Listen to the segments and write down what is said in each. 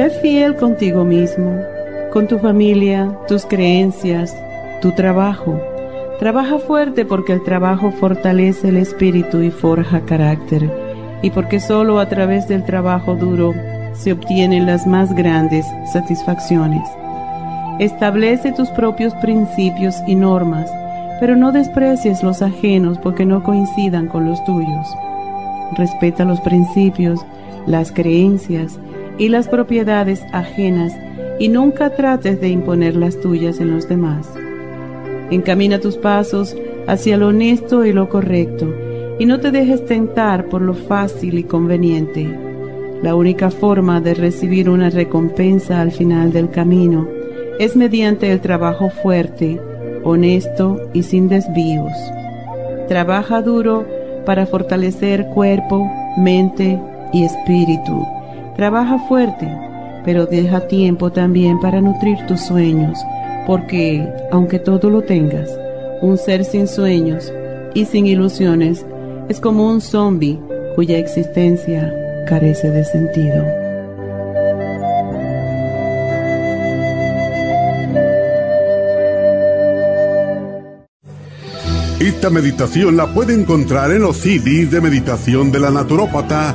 Sé fiel contigo mismo, con tu familia, tus creencias, tu trabajo. Trabaja fuerte porque el trabajo fortalece el espíritu y forja carácter, y porque solo a través del trabajo duro se obtienen las más grandes satisfacciones. Establece tus propios principios y normas, pero no desprecies los ajenos porque no coincidan con los tuyos. Respeta los principios, las creencias y las propiedades ajenas y nunca trates de imponer las tuyas en los demás. Encamina tus pasos hacia lo honesto y lo correcto y no te dejes tentar por lo fácil y conveniente. La única forma de recibir una recompensa al final del camino es mediante el trabajo fuerte, honesto y sin desvíos. Trabaja duro para fortalecer cuerpo, mente y espíritu Trabaja fuerte, pero deja tiempo también para nutrir tus sueños, porque, aunque todo lo tengas, un ser sin sueños y sin ilusiones es como un zombie cuya existencia carece de sentido. Esta meditación la puede encontrar en los CDs de meditación de la naturópata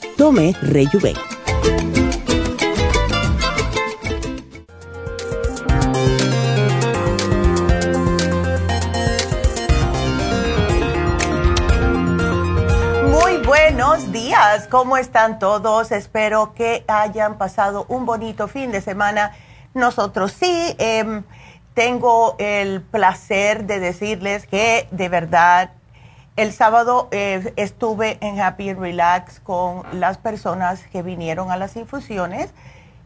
Tome Rejuven. buenos días. ¿Cómo están todos? Espero que hayan pasado un bonito fin de semana. Nosotros sí. Em, tengo el placer de decirles que de verdad el sábado eh, estuve en Happy Relax con las personas que vinieron a las infusiones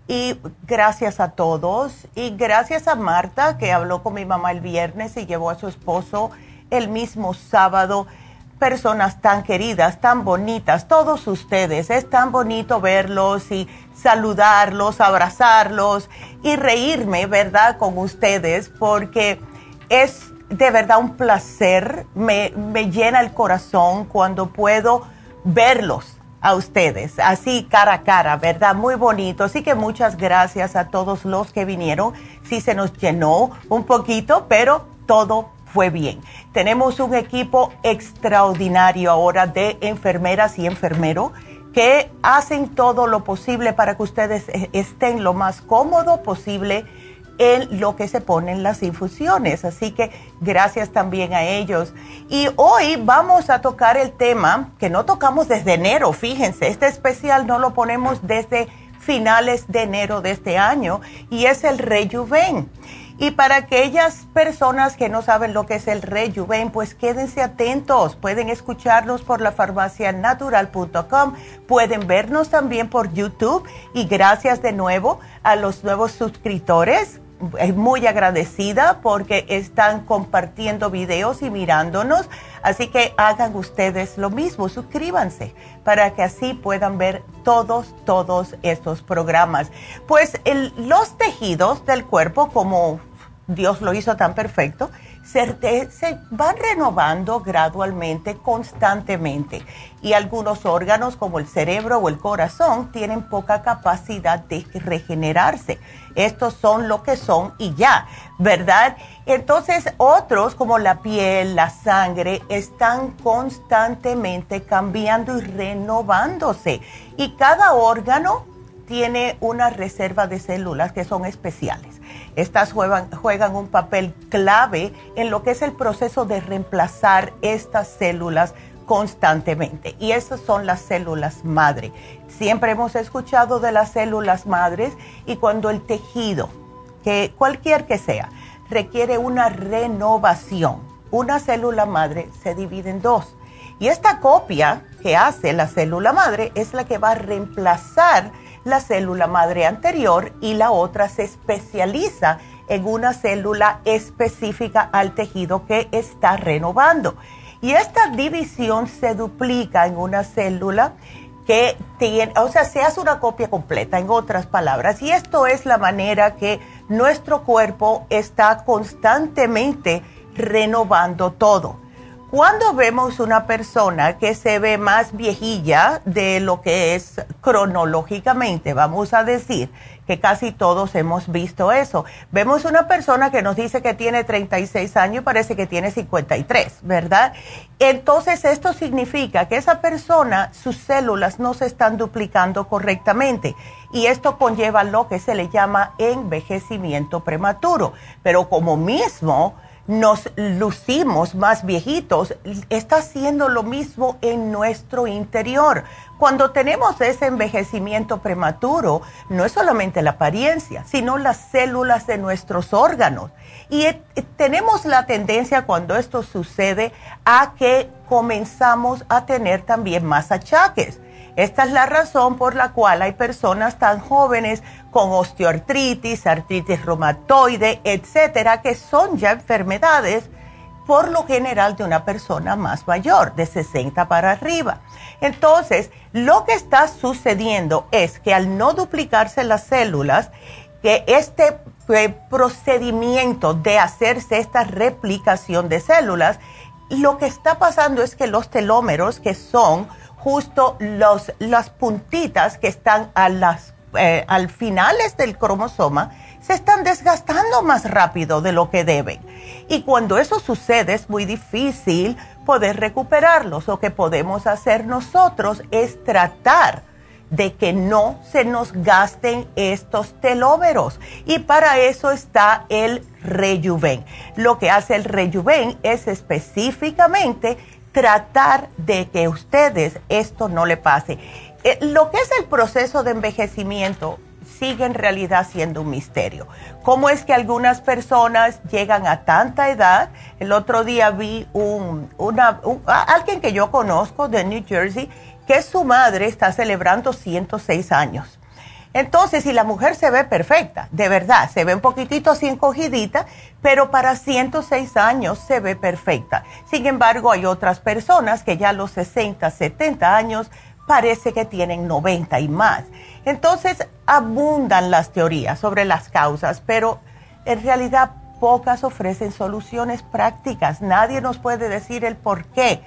y gracias a todos y gracias a Marta que habló con mi mamá el viernes y llevó a su esposo el mismo sábado personas tan queridas, tan bonitas, todos ustedes. Es tan bonito verlos y saludarlos, abrazarlos y reírme, ¿verdad?, con ustedes, porque es de verdad un placer, me, me llena el corazón cuando puedo verlos a ustedes, así cara a cara, ¿verdad? Muy bonito. Así que muchas gracias a todos los que vinieron. Sí se nos llenó un poquito, pero todo fue bien. Tenemos un equipo extraordinario ahora de enfermeras y enfermeros que hacen todo lo posible para que ustedes e-, estén lo más cómodo posible en lo que se ponen las infusiones. Así que gracias también a ellos. Y hoy vamos a tocar el tema que no tocamos desde enero, fíjense, este especial no lo ponemos desde finales de enero de este año y es el rejuven. Y para aquellas personas que no saben lo que es el Rejuven, pues quédense atentos. Pueden escucharnos por la farmacianatural.com, pueden vernos también por YouTube y gracias de nuevo a los nuevos suscriptores es muy agradecida porque están compartiendo videos y mirándonos. Así que hagan ustedes lo mismo, suscríbanse para que así puedan ver todos, todos estos programas. Pues los tejidos del cuerpo, como Dios lo hizo tan perfecto, se, van renovando gradualmente, constantemente. Y algunos órganos como el cerebro o el corazón tienen poca capacidad de regenerarse. Estos son lo que son y ya, ¿verdad? Entonces otros como la piel, la sangre, están constantemente cambiando y renovándose. Y cada órgano tiene una reserva de células que son especiales. Estas juegan, un papel clave en lo que es el proceso de reemplazar estas células constantemente. Y esas son las células madre. Siempre hemos escuchado de las células madres y cuando el tejido, que cualquier que sea, requiere una renovación, una célula madre se divide en dos. Y esta copia que hace la célula madre es la que va a reemplazar la célula madre anterior y la otra se especializa en una célula específica al tejido que está renovando. Y esta división se duplica en una célula que tiene, o sea, se hace una copia completa, en otras palabras. Y esto es la manera que nuestro cuerpo está constantemente renovando todo. Cuando vemos una persona que se ve más viejilla de lo que es cronológicamente, vamos a decir que casi todos hemos visto eso. Vemos una persona que nos dice que tiene 36 años y parece que tiene 53, ¿verdad? Entonces esto significa que esa persona, sus células no se están duplicando correctamente y esto conlleva lo que se le llama envejecimiento prematuro. Pero como mismo nos lucimos más viejitos, está haciendo lo mismo en nuestro interior. Cuando tenemos ese envejecimiento prematuro, no es solamente la apariencia, sino las células de nuestros órganos. Y eh, tenemos la tendencia cuando esto sucede a que comenzamos a tener también más achaques. Esta es la razón por la cual hay personas tan jóvenes con osteoartritis, artritis reumatoide, etcétera, que son ya enfermedades por lo general de una persona más mayor, de 60 para arriba. Entonces, lo que está sucediendo es que al no duplicarse las células, que este eh, procedimiento de hacerse esta replicación de células, lo que está pasando es que los telómeros, que son justo los, las puntitas que están a las, eh, al finales del cromosoma se están desgastando más rápido de lo que deben. Y cuando eso sucede es muy difícil poder recuperarlos. Lo que podemos hacer nosotros es tratar de que no se nos gasten estos telómeros. Y para eso está el Rejuven. Lo que hace el Rejuven es específicamente tratar de que ustedes esto no le pase. Eh, lo que es el proceso de envejecimiento sigue en realidad siendo un misterio. ¿Cómo es que algunas personas llegan a tanta edad? El otro día vi un, una, alguien que yo conozco de New Jersey que su madre está celebrando 106 años. Entonces, si la mujer se ve perfecta, de verdad, se ve un poquitito así encogidita, pero para 106 años se ve perfecta. Sin embargo, hay otras personas que ya a los 60, 70 años parece que tienen 90 y más. Entonces, abundan las teorías sobre las causas, pero en realidad pocas ofrecen soluciones prácticas. Nadie nos puede decir el por qué.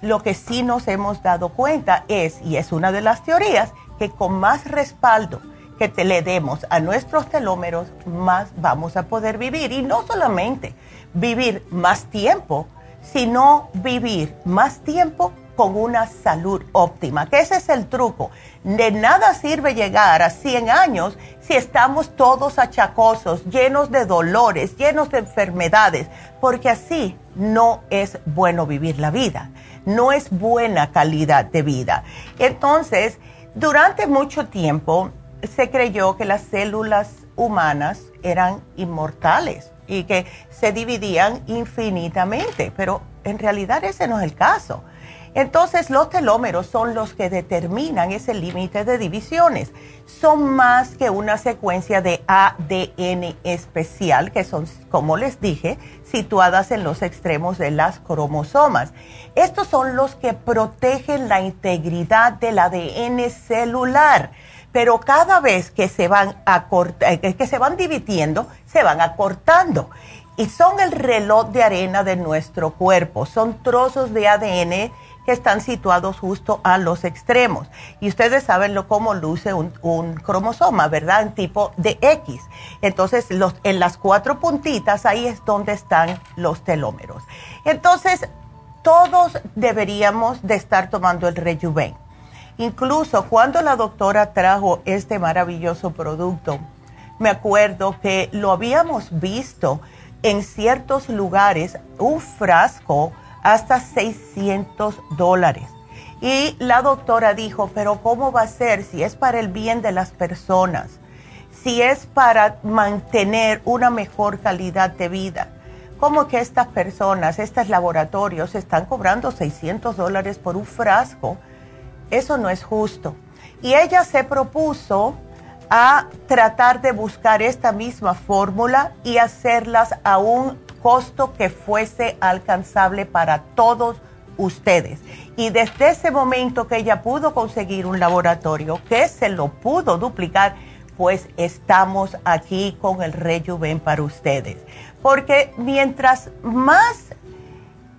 Lo que sí nos hemos dado cuenta es, y es una de las teorías, que con más respaldo que te le demos a nuestros telómeros, más vamos a poder vivir. Y no solamente vivir más tiempo, sino vivir más tiempo con una salud óptima, que ese es el truco. De nada sirve llegar a 100 años si estamos todos achacosos, llenos de dolores, llenos de enfermedades, porque así no es bueno vivir la vida, no es buena calidad de vida. Entonces, durante mucho tiempo se creyó que las células humanas eran inmortales y que se dividían infinitamente, pero en realidad ese no es el caso. Entonces los telómeros son los que determinan ese límite de divisiones. Son más que una secuencia de ADN especial, que son, como les dije, situadas en los extremos de las cromosomas. Estos son los que protegen la integridad del ADN celular, pero cada vez que se van, eh, que se van dividiendo, se van acortando. Y son el reloj de arena de nuestro cuerpo, son trozos de ADN que están situados justo a los extremos. Y ustedes saben lo, cómo luce un, cromosoma, ¿verdad? En tipo de X. Entonces, en las cuatro puntitas, ahí es donde están los telómeros. Entonces, todos deberíamos de estar tomando el Rejuven. Incluso cuando la doctora trajo este maravilloso producto, me acuerdo que lo habíamos visto en ciertos lugares, un frasco hasta 600 dólares. Y la doctora dijo, pero ¿cómo va a ser si es para el bien de las personas? Si es para mantener una mejor calidad de vida. ¿Cómo que estas personas, estos laboratorios están cobrando 600 dólares por un frasco? Eso no es justo. Y ella se propuso a tratar de buscar esta misma fórmula y hacerlas a un costo que fuese alcanzable para todos ustedes. Y desde ese momento que ella pudo conseguir un laboratorio que se lo pudo duplicar, pues estamos aquí con el Rejuven para ustedes. Porque mientras más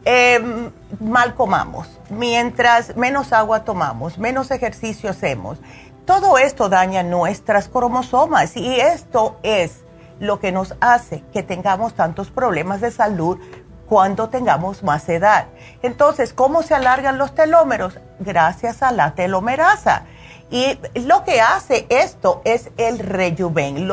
em, mal comamos, mientras menos agua tomamos, menos ejercicio hacemos, todo esto daña nuestras cromosomas y esto es lo que nos hace que tengamos tantos problemas de salud cuando tengamos más edad. Entonces, ¿cómo se alargan los telómeros? Gracias a la telomerasa. Y lo que hace esto es el rejuven.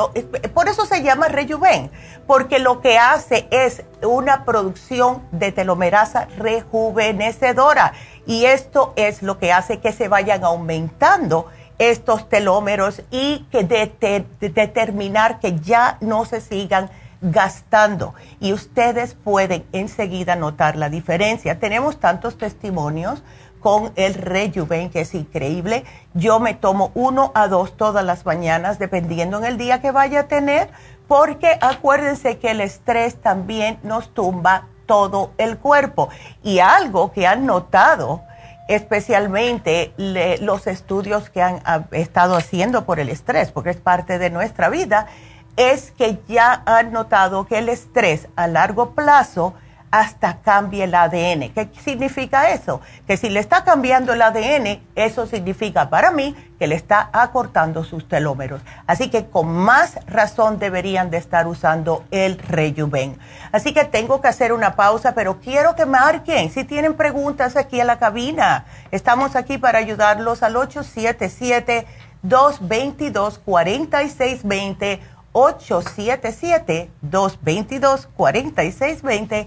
por eso se llama rejuven, porque lo que hace es una producción de telomerasa rejuvenecedora. Y esto es lo que hace que se vayan aumentando estos telómeros y que determinar que ya no se sigan gastando y ustedes pueden enseguida notar la diferencia. Tenemos tantos testimonios con el Rejuven que es increíble. Yo me tomo uno a dos todas las mañanas dependiendo en el día que vaya a tener porque acuérdense que el estrés también nos tumba todo el cuerpo y algo que han notado especialmente los estudios que han estado haciendo por el estrés, porque es parte de nuestra vida, es que ya han notado que el estrés a largo plazo hasta cambie el ADN. ¿Qué significa eso? Que si le está cambiando el ADN, eso significa para mí que le está acortando sus telómeros. Así que con más razón deberían de estar usando el Rejuven. Así que tengo que hacer una pausa, pero quiero que marquen si tienen preguntas aquí en la cabina. Estamos aquí para ayudarlos al 877 222 4620 877-222-4620.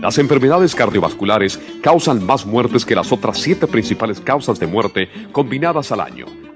Las enfermedades cardiovasculares causan más muertes que las otras siete principales causas de muerte combinadas al año.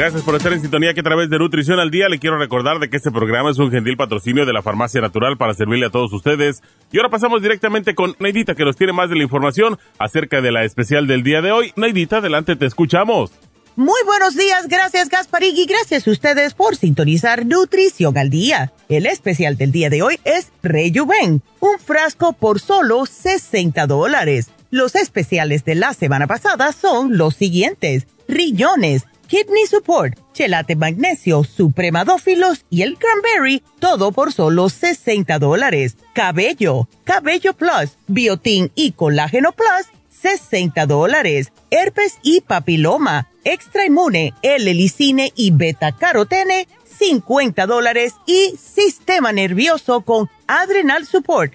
Gracias por estar en sintonía que a través de Nutrición al Día le quiero recordar de que este programa es un gentil patrocinio de la Farmacia Natural para servirle a todos ustedes. Y ahora pasamos directamente con Neidita que nos tiene más de la información acerca de la especial del día de hoy. Neidita, adelante, te escuchamos. Muy buenos días, gracias Gasparín y gracias a ustedes por sintonizar Nutrición al Día. El especial del día de hoy es Rejuven, un frasco por solo 60 dólares. Los especiales de la semana pasada son los siguientes. Riñones, Kidney Support, Chelate Magnesio, Supremadófilos y el Cranberry, todo por solo 60 dólares. Cabello, Cabello Plus, Biotin y Colágeno Plus, 60 dólares. Herpes y papiloma, Extra Inmune, L-Licine y Beta Carotene, 50 dólares. Y Sistema Nervioso con Adrenal Support,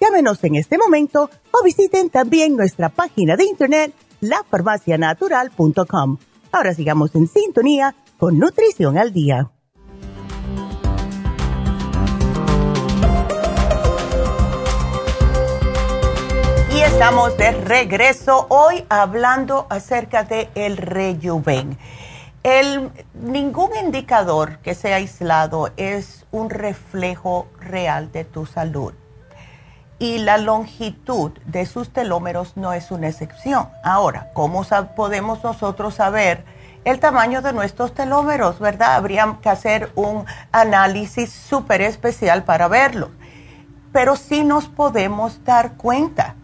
Llámenos en este momento o visiten también nuestra página de internet lafarmacianatural.com. Ahora sigamos en sintonía con Nutrición al Día. Y estamos de regreso hoy hablando acerca de el rejuven. El, ningún indicador que sea aislado es un reflejo real de tu salud. Y la longitud de sus telómeros no es una excepción. Ahora, ¿cómo podemos nosotros saber el tamaño de nuestros telómeros, verdad? Habría que hacer un análisis súper especial para verlo. Pero sí nos podemos dar cuenta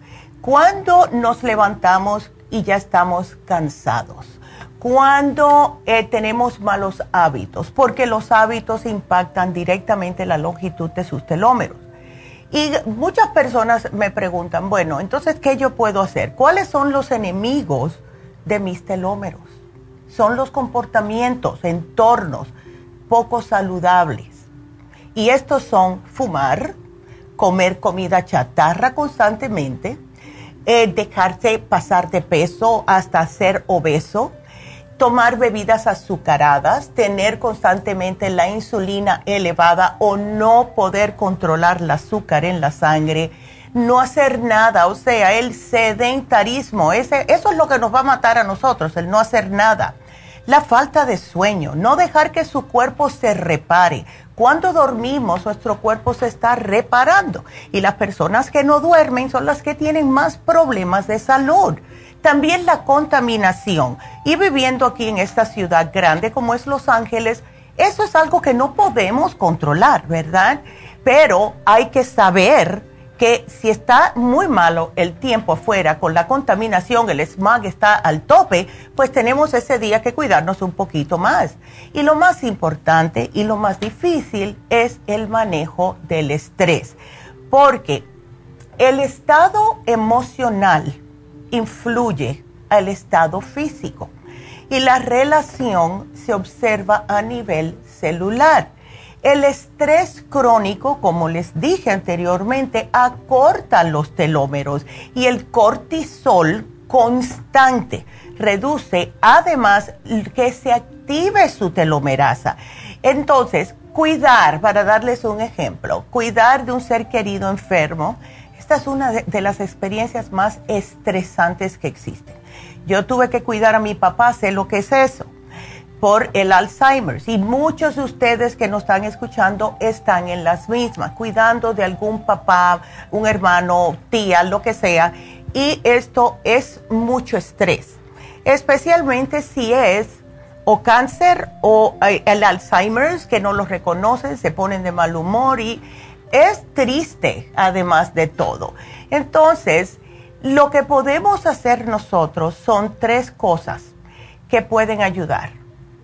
cuando nos levantamos y ya estamos cansados, cuando eh, tenemos malos hábitos, porque los hábitos impactan directamente la longitud de sus telómeros. Y muchas personas me preguntan, bueno, entonces, ¿qué yo puedo hacer? ¿Cuáles son los enemigos de mis telómeros? Son los comportamientos, entornos poco saludables. Y estos son fumar, comer comida chatarra constantemente, eh, dejarse pasar de peso hasta ser obeso, tomar bebidas azucaradas, tener constantemente la insulina elevada o no poder controlar el azúcar en la sangre, no hacer nada, o sea, el sedentarismo, ese, eso es lo que nos va a matar a nosotros, el no hacer nada. La falta de sueño, no dejar que su cuerpo se repare. Cuando dormimos, nuestro cuerpo se está reparando y las personas que no duermen son las que tienen más problemas de salud. También la contaminación. Y viviendo aquí en esta ciudad grande como es Los Ángeles, eso es algo que no podemos controlar, ¿verdad? Pero hay que saber que si está muy malo el tiempo afuera con la contaminación, el smog está al tope, pues tenemos ese día que cuidarnos un poquito más. Y lo más importante y lo más difícil es el manejo del estrés, porque el estado emocional influye al estado físico y la relación se observa a nivel celular. El estrés crónico, como les dije anteriormente, acorta los telómeros y el cortisol constante reduce además que se active su telomerasa. Entonces, cuidar, para darles un ejemplo, cuidar de un ser querido enfermo, esta es una de, las experiencias más estresantes que existen. Yo tuve que cuidar a mi papá, sé lo que es eso por el Alzheimer. Y muchos de ustedes que nos están escuchando están en las mismas, cuidando de algún papá, un hermano, tía, lo que sea. Y esto es mucho estrés, especialmente si es o cáncer o eh, el Alzheimer, que no lo reconocen, se ponen de mal humor y es triste además de todo. Entonces, lo que podemos hacer nosotros son tres cosas que pueden ayudar.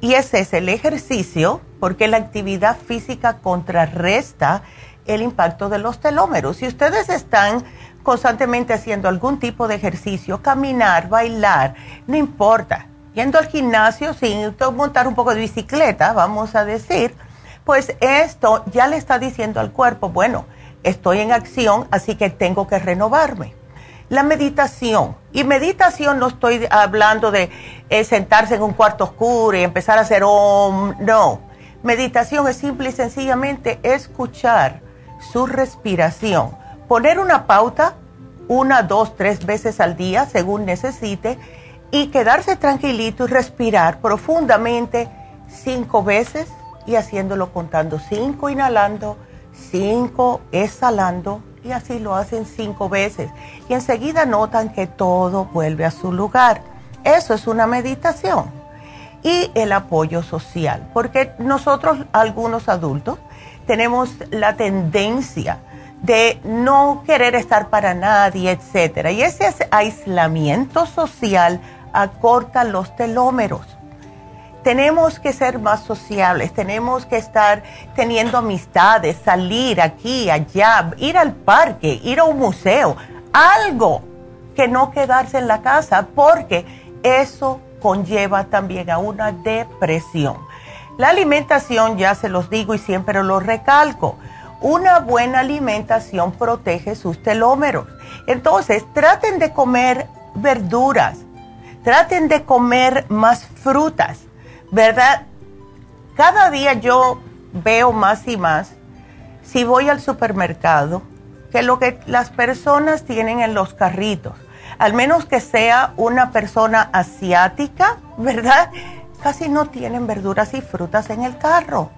Y ese es el ejercicio, porque la actividad física contrarresta el impacto de los telómeros. Si ustedes están constantemente haciendo algún tipo de ejercicio, caminar, bailar, no importa. yendo al gimnasio sin montar un poco de bicicleta, vamos a decir, pues esto ya le está diciendo al cuerpo, bueno, estoy en acción, así que tengo que renovarme. La meditación, y meditación no estoy hablando de eh, sentarse en un cuarto oscuro y empezar a hacer om, no. Meditación es simple y sencillamente escuchar su respiración, poner una pauta una, dos, tres veces al día, según necesite, y quedarse tranquilito y respirar profundamente cinco veces y haciéndolo contando cinco inhalando, cinco exhalando y así lo hacen cinco veces. Y enseguida notan que todo vuelve a su lugar. Eso es una meditación. Y el apoyo social, porque nosotros, algunos adultos, tenemos la tendencia de no querer estar para nadie, etcétera. Y ese aislamiento social acorta los telómeros. Tenemos que ser más sociables, tenemos que estar teniendo amistades, salir aquí, allá, ir al parque, ir a un museo, algo que no quedarse en la casa, porque eso conlleva también a una depresión. La alimentación, ya se los digo y siempre lo recalco, una buena alimentación protege sus telómeros. Entonces, traten de comer verduras, traten de comer más frutas, ¿verdad? Cada día yo veo más y más, si voy al supermercado, que lo que las personas tienen en los carritos, al menos que sea una persona asiática, ¿verdad? Casi no tienen verduras y frutas en el carro.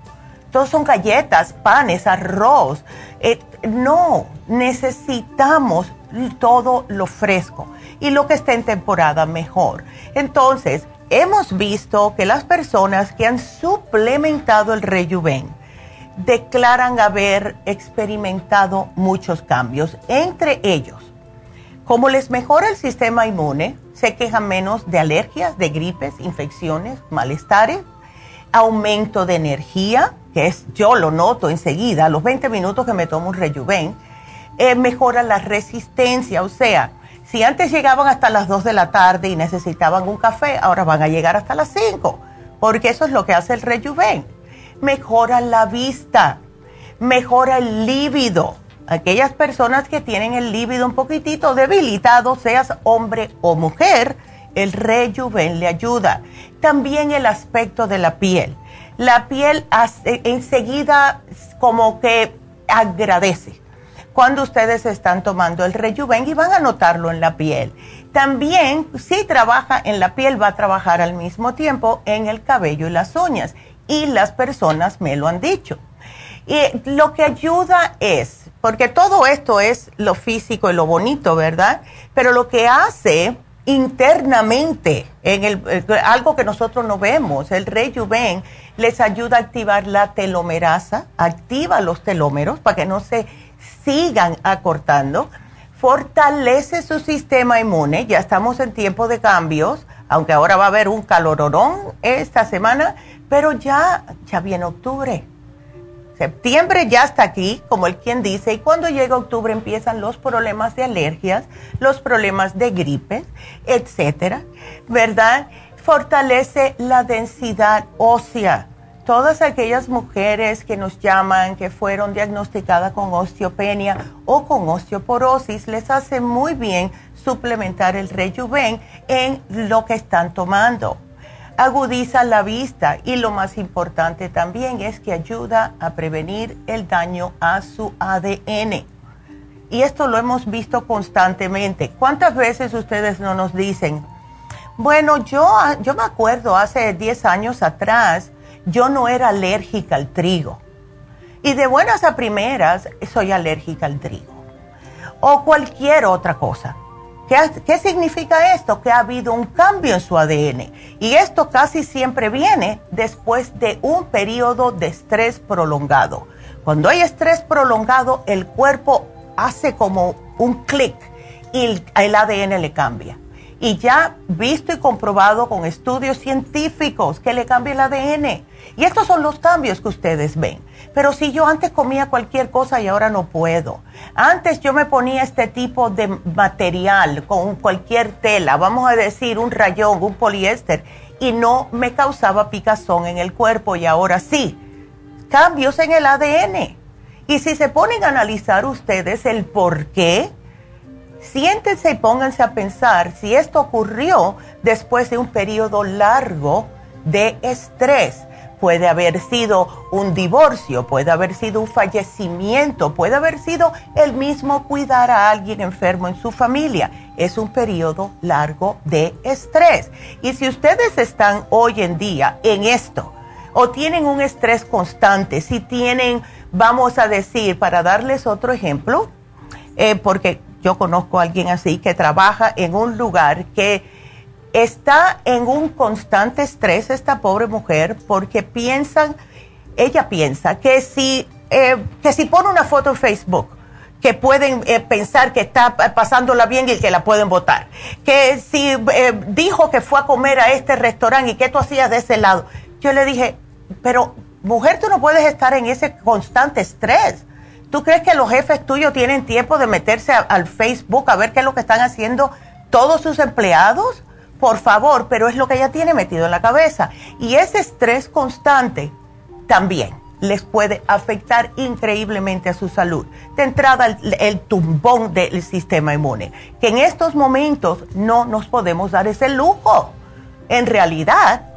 Todos son galletas, panes, arroz. Eh, no, necesitamos todo lo fresco y lo que esté en temporada mejor. Entonces, hemos visto que las personas que han suplementado el rejuven declaran haber experimentado muchos cambios, entre ellos, como les mejora el sistema inmune, se quejan menos de alergias, de gripes, infecciones, malestares, aumento de energía, que es, yo lo noto enseguida, a los 20 minutos que me tomo un rejuven, eh, mejora la resistencia, o sea, si antes llegaban hasta las 2 de la tarde y necesitaban un café, ahora van a llegar hasta las 5, porque eso es lo que hace el rejuven. Mejora la vista, mejora el líbido. Aquellas personas que tienen el líbido un poquitito debilitado, seas hombre o mujer, el rejuven le ayuda. También el aspecto de la piel la piel enseguida como que agradece cuando ustedes están tomando el rejuven y van a notarlo en la piel. También, si trabaja en la piel, va a trabajar al mismo tiempo en el cabello y las uñas. Y las personas me lo han dicho. Y lo que ayuda es, porque todo esto es lo físico y lo bonito, ¿verdad? Pero lo que hace internamente, en el, eh, algo que nosotros no vemos, el rejuven les ayuda a activar la telomerasa, activa los telómeros para que no se sigan acortando, fortalece su sistema inmune, ya estamos en tiempo de cambios, aunque ahora va a haber un calororón esta semana, pero ya, ya viene octubre Septiembre ya está aquí, como el quien dice, y cuando llega octubre empiezan los problemas de alergias, los problemas de gripe, etcétera, ¿verdad? Fortalece la densidad ósea. Todas aquellas mujeres que nos llaman, que fueron diagnosticadas con osteopenia o con osteoporosis, les hace muy bien suplementar el rejuven en lo que están tomando agudiza la vista y lo más importante también es que ayuda a prevenir el daño a su ADN. Y esto lo hemos visto constantemente. ¿Cuántas veces ustedes no nos dicen, bueno, yo, yo me acuerdo hace 10 años atrás, yo no era alérgica al trigo. Y de buenas a primeras soy alérgica al trigo. O cualquier otra cosa. ¿Qué, significa esto? Que ha habido un cambio en su ADN. Y esto casi siempre viene después de un periodo de estrés prolongado. Cuando hay estrés prolongado, el cuerpo hace como un clic y el, ADN le cambia. Y ya visto y comprobado con estudios científicos que le cambia el ADN. Y estos son los cambios que ustedes ven. Pero si yo antes comía cualquier cosa y ahora no puedo. Antes yo me ponía este tipo de material con cualquier tela, vamos a decir un rayón, un poliéster, y no me causaba picazón en el cuerpo y ahora sí. Cambios en el ADN. Y si se ponen a analizar ustedes el por qué, siéntense y pónganse a pensar si esto ocurrió después de un periodo largo de estrés. Puede haber sido un divorcio, puede haber sido un fallecimiento, puede haber sido el mismo cuidar a alguien enfermo en su familia. Es un periodo largo de estrés. Y si ustedes están hoy en día en esto, o tienen un estrés constante, si tienen, vamos a decir, para darles otro ejemplo, eh, porque yo conozco a alguien así que trabaja en un lugar que está en un constante estrés, esta pobre mujer, porque piensan, ella piensa que si, eh, que si pone una foto en Facebook, que pueden eh, pensar que está pasándola bien y que la pueden votar. Que si eh, dijo que fue a comer a este restaurante y que tú hacías de ese lado. Yo le dije, pero mujer, tú no puedes estar en ese constante estrés. ¿Tú crees que los jefes tuyos tienen tiempo de meterse al Facebook a ver qué es lo que están haciendo todos sus empleados? Por favor, pero es lo que ella tiene metido en la cabeza. Y ese estrés constante también les puede afectar increíblemente a su salud. De entrada, el, el, tumbón del sistema inmune, que en estos momentos no nos podemos dar ese lujo. En realidad,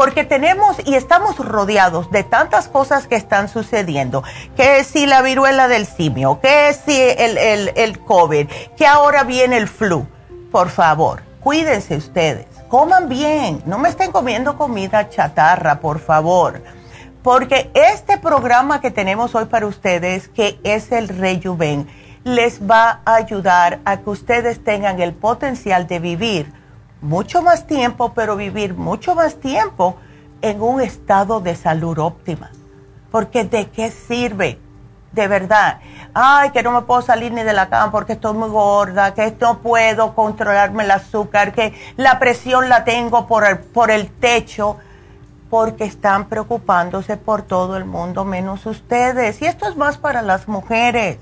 porque tenemos y estamos rodeados de tantas cosas que están sucediendo, que si la viruela del simio, que si el, el, el COVID, que ahora viene el flu. Por favor, cuídense ustedes, coman bien, no me estén comiendo comida chatarra, por favor. Porque este programa que tenemos hoy para ustedes, que es el Rejuven, les va a ayudar a que ustedes tengan el potencial de vivir mucho más tiempo, pero vivir mucho más tiempo en un estado de salud óptima. Porque ¿de qué sirve? De verdad. Ay, que no me puedo salir ni de la cama porque estoy muy gorda, que no puedo controlarme el azúcar, que la presión la tengo por el, por el techo, porque están preocupándose por todo el mundo menos ustedes. Y esto es más para las mujeres.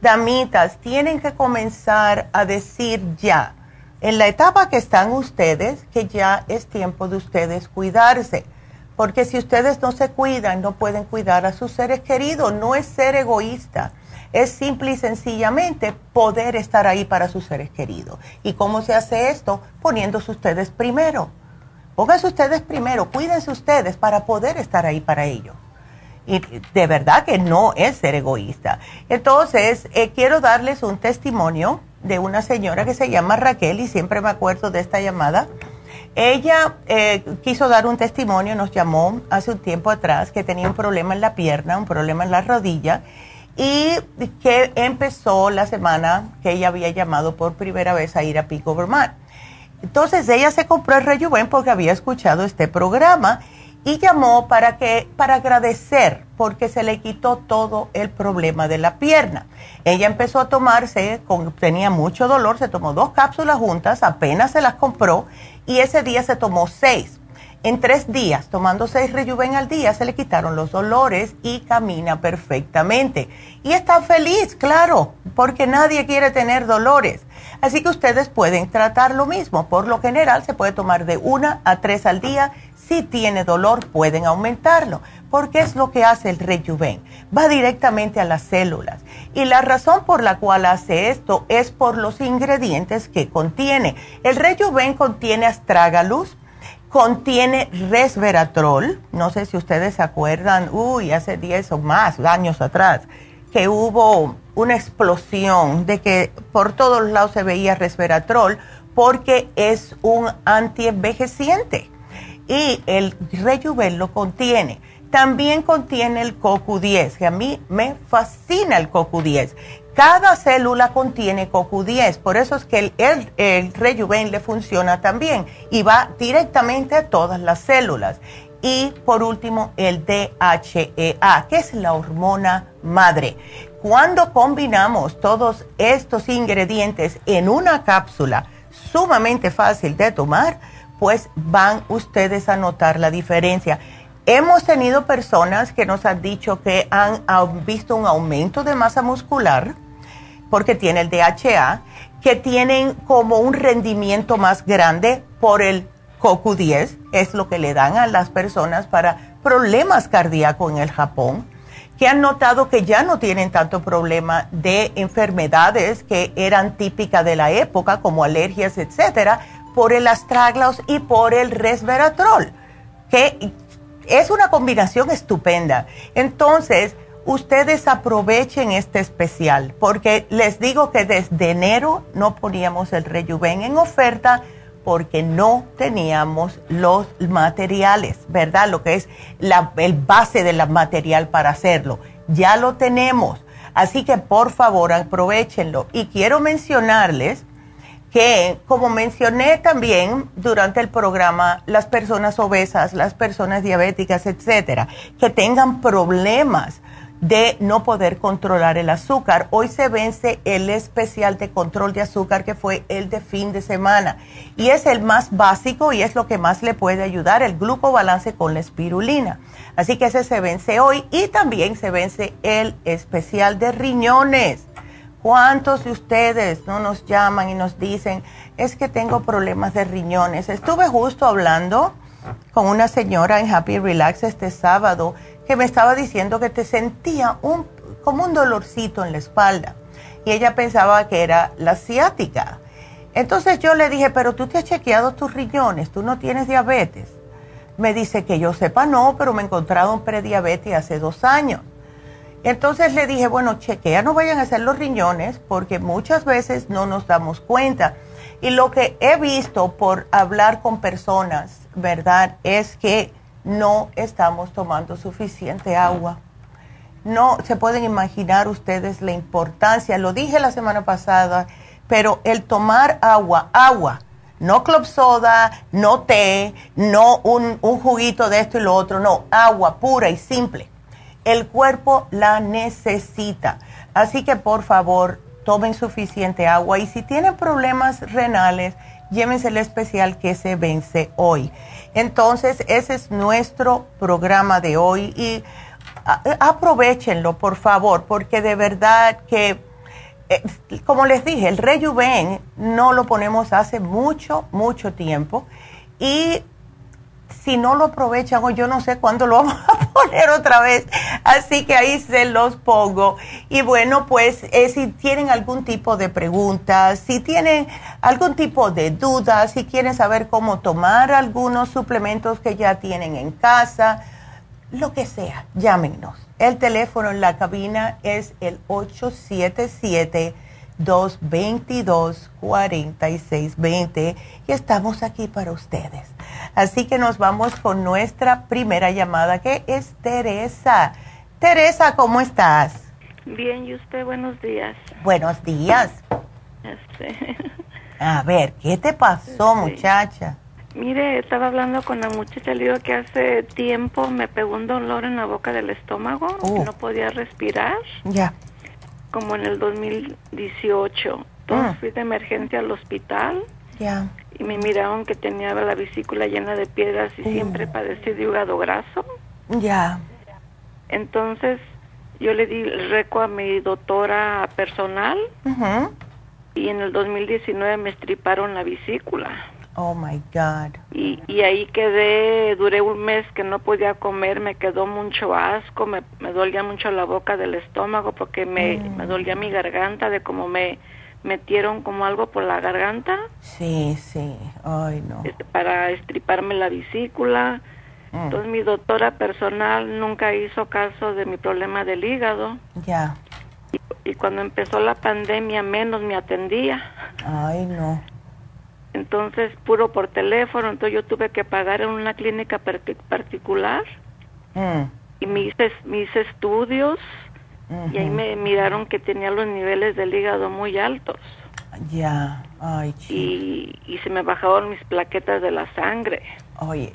Damitas, tienen que comenzar a decir ya en la etapa que están ustedes, que ya es tiempo de ustedes cuidarse. Porque si ustedes no se cuidan, no pueden cuidar a sus seres queridos. No es ser egoísta, es simple y sencillamente poder estar ahí para sus seres queridos. ¿Y cómo se hace esto? Poniéndose ustedes primero. Pónganse ustedes primero, cuídense ustedes para poder estar ahí para ellos. Y de verdad que no es ser egoísta. Entonces, eh, quiero darles un testimonio de una señora que se llama Raquel y siempre me acuerdo de esta llamada. Ella eh, quiso dar un testimonio, nos llamó hace un tiempo atrás que tenía un problema en la pierna, un problema en la rodilla y que empezó la semana que ella había llamado por primera vez a ir a Pico Vermont. Entonces ella se compró el Rejuven porque había escuchado este programa y llamó para que para agradecer porque se le quitó todo el problema de la pierna. Ella empezó a tomarse, con, tenía mucho dolor, se tomó dos cápsulas juntas, apenas se las compró y ese día se tomó seis. En tres días, tomando seis rejuven al día, se le quitaron los dolores y camina perfectamente. Y está feliz, claro, porque nadie quiere tener dolores. Así que ustedes pueden tratar lo mismo. Por lo general, se puede tomar de una a tres al día si tiene dolor, pueden aumentarlo, porque es lo que hace el rejuven. Va directamente a las células. Y la razón por la cual hace esto es por los ingredientes que contiene. El rejuven contiene astragalus, contiene resveratrol. No sé si ustedes se acuerdan, uy, hace 10 o más años atrás, que hubo una explosión de que por todos lados se veía resveratrol porque es un antienvejeciente y el rejuven lo contiene. También contiene el CoQ10, que a mí me fascina el CoQ10. Cada célula contiene CoQ10, por eso es que el, el, el le funciona también y va directamente a todas las células. Y por último, el DHEA, que es la hormona madre. Cuando combinamos todos estos ingredientes en una cápsula, sumamente fácil de tomar, pues van ustedes a notar la diferencia. Hemos tenido personas que nos han dicho que han, visto un aumento de masa muscular porque tiene el DHA, que tienen como un rendimiento más grande por el CoQ10, es lo que le dan a las personas para problemas cardíacos en el Japón, que han notado que ya no tienen tanto problema de enfermedades que eran típicas de la época, como alergias, etcétera, por el astraglos y por el resveratrol, que es una combinación estupenda. Entonces, ustedes aprovechen este especial, porque les digo que desde enero no poníamos el Rejuven en oferta porque no teníamos los materiales, ¿verdad? Lo que es la, el base del material para hacerlo. Ya lo tenemos. Así que por favor aprovechenlo. Y quiero mencionarles que, como mencioné también durante el programa, las personas obesas, las personas diabéticas, etcétera, que tengan problemas de no poder controlar el azúcar. Hoy se vence el especial de control de azúcar que fue el de fin de semana y es el más básico y es lo que más le puede ayudar, el glucobalance con la espirulina. Así que ese se vence hoy y también se vence el especial de riñones. ¿Cuántos de ustedes no nos llaman y nos dicen, es que tengo problemas de riñones? Estuve justo hablando con una señora en Happy Relax este sábado que me estaba diciendo que te sentía un, como un dolorcito en la espalda y ella pensaba que era la ciática. Entonces yo le dije, pero tú te has chequeado tus riñones, tú no tienes diabetes. Me dice que yo sepa no, pero me encontrado un prediabetes hace dos años. Entonces le dije, bueno, chequea, no vayan a hacer los riñones porque muchas veces no nos damos cuenta. Y lo que he visto por hablar con personas, ¿verdad? Es que no estamos tomando suficiente agua. No se pueden imaginar ustedes la importancia, lo dije la semana pasada, pero el tomar agua, agua, no club soda, no té, no un, un juguito de esto y lo otro, no, agua pura y simple. El cuerpo la necesita. Así que por favor, tomen suficiente agua y si tienen problemas renales, llévense el especial que se vence hoy. Entonces, ese es nuestro programa de hoy y aprovechenlo, por favor, porque de verdad que, eh, como les dije, el Rejuven no lo ponemos hace mucho, mucho tiempo y si no lo aprovechan o yo no sé cuándo lo vamos a poner otra vez. Así que ahí se los pongo. Y bueno, pues eh, si tienen algún tipo de preguntas, si tienen algún tipo de dudas, si quieren saber cómo tomar algunos suplementos que ya tienen en casa, lo que sea, llámenos. El teléfono en la cabina es el 877 222-4620 y estamos aquí para ustedes. Así que nos vamos con nuestra primera llamada que es Teresa. Teresa, ¿cómo estás? Bien, ¿y usted? Buenos días. Buenos días. Este. A ver, ¿qué te pasó, muchacha? Mire, estaba hablando con la muchacha, le digo que hace tiempo me pegó un dolor en la boca del estómago, uh. no podía respirar. Ya como en el 2018. Entonces ah. fui de emergencia al hospital. Y me miraron que tenía la vesícula llena de piedras y siempre uh. padecí de hígado graso. Ya. Entonces yo le di el reco a mi doctora personal. Y en el 2019 me estriparon la vesícula. Oh my God. Y, y ahí quedé, duré un mes que no podía comer, me quedó mucho asco, me, me dolía mucho la boca del estómago porque me, me mm. dolía mi garganta de como me metieron como algo por la garganta. Sí, sí, ay no. Este, para estriparme la vesícula. Mm. Entonces mi doctora personal nunca hizo caso de mi problema del hígado. Ya. Y, y cuando empezó la pandemia menos me atendía. Ay no entonces puro por teléfono, entonces yo tuve que pagar en una clínica particular mm. y me hice, mis estudios y ahí me miraron que tenía los niveles del hígado muy altos. Ya, ay, y, y se me bajaron mis plaquetas de la sangre. Oye,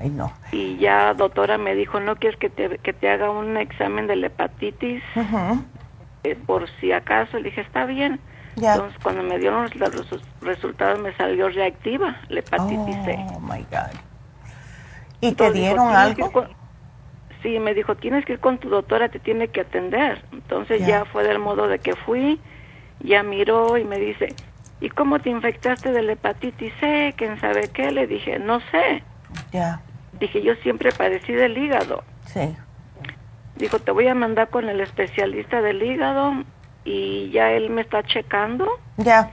ay, no. Y ya doctora me dijo, ¿no quieres que te, que te haga un examen de la hepatitis? Eh, por si acaso, le dije, está bien Entonces, cuando me dieron los resultados, me salió reactiva la hepatitis C. Oh, my God. ¿Y te dieron algo? sí, me dijo, tienes que ir con tu doctora, te tiene que atender. Entonces, ya fue del modo de que fui, ya miró y me dice, ¿y cómo te infectaste de la hepatitis C? ¿Quién sabe qué? Le dije, no sé. Ya. Dije, yo siempre padecí del hígado. Sí. Dijo, te voy a mandar con el especialista del hígado y ya él me está checando. Ya.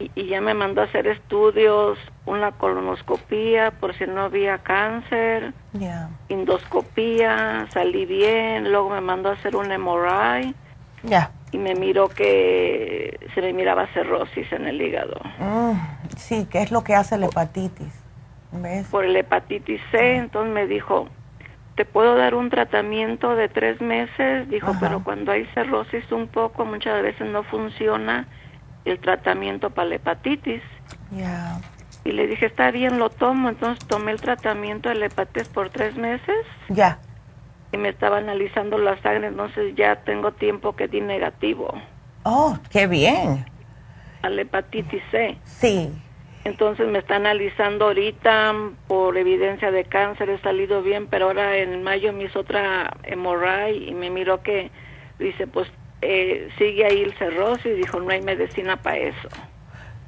Y, ya me mandó a hacer estudios, una colonoscopía por si no había cáncer. Ya. Endoscopía, salí bien, luego me mandó a hacer un MRI. Ya. Y me miró que se me miraba cirrosis en el hígado. Mm, sí, ¿qué es lo que hace la hepatitis? ¿Ves? Por el hepatitis C, entonces me dijo, te puedo dar un tratamiento de tres meses, dijo, pero cuando hay cirrosis un poco, muchas veces no funciona el tratamiento para la hepatitis. Ya. Y le dije, está bien, lo tomo. Entonces tomé el tratamiento de la hepatitis por tres meses. Ya. Y me estaba analizando la sangre, entonces ya tengo tiempo que di negativo. Oh, qué bien. A la hepatitis C. Sí. Entonces me está analizando ahorita por evidencia de cáncer, he salido bien, pero ahora en mayo me hizo otra hemorragia y me miró que dice, pues eh, sigue ahí el cerroso y dijo, no hay medicina para eso.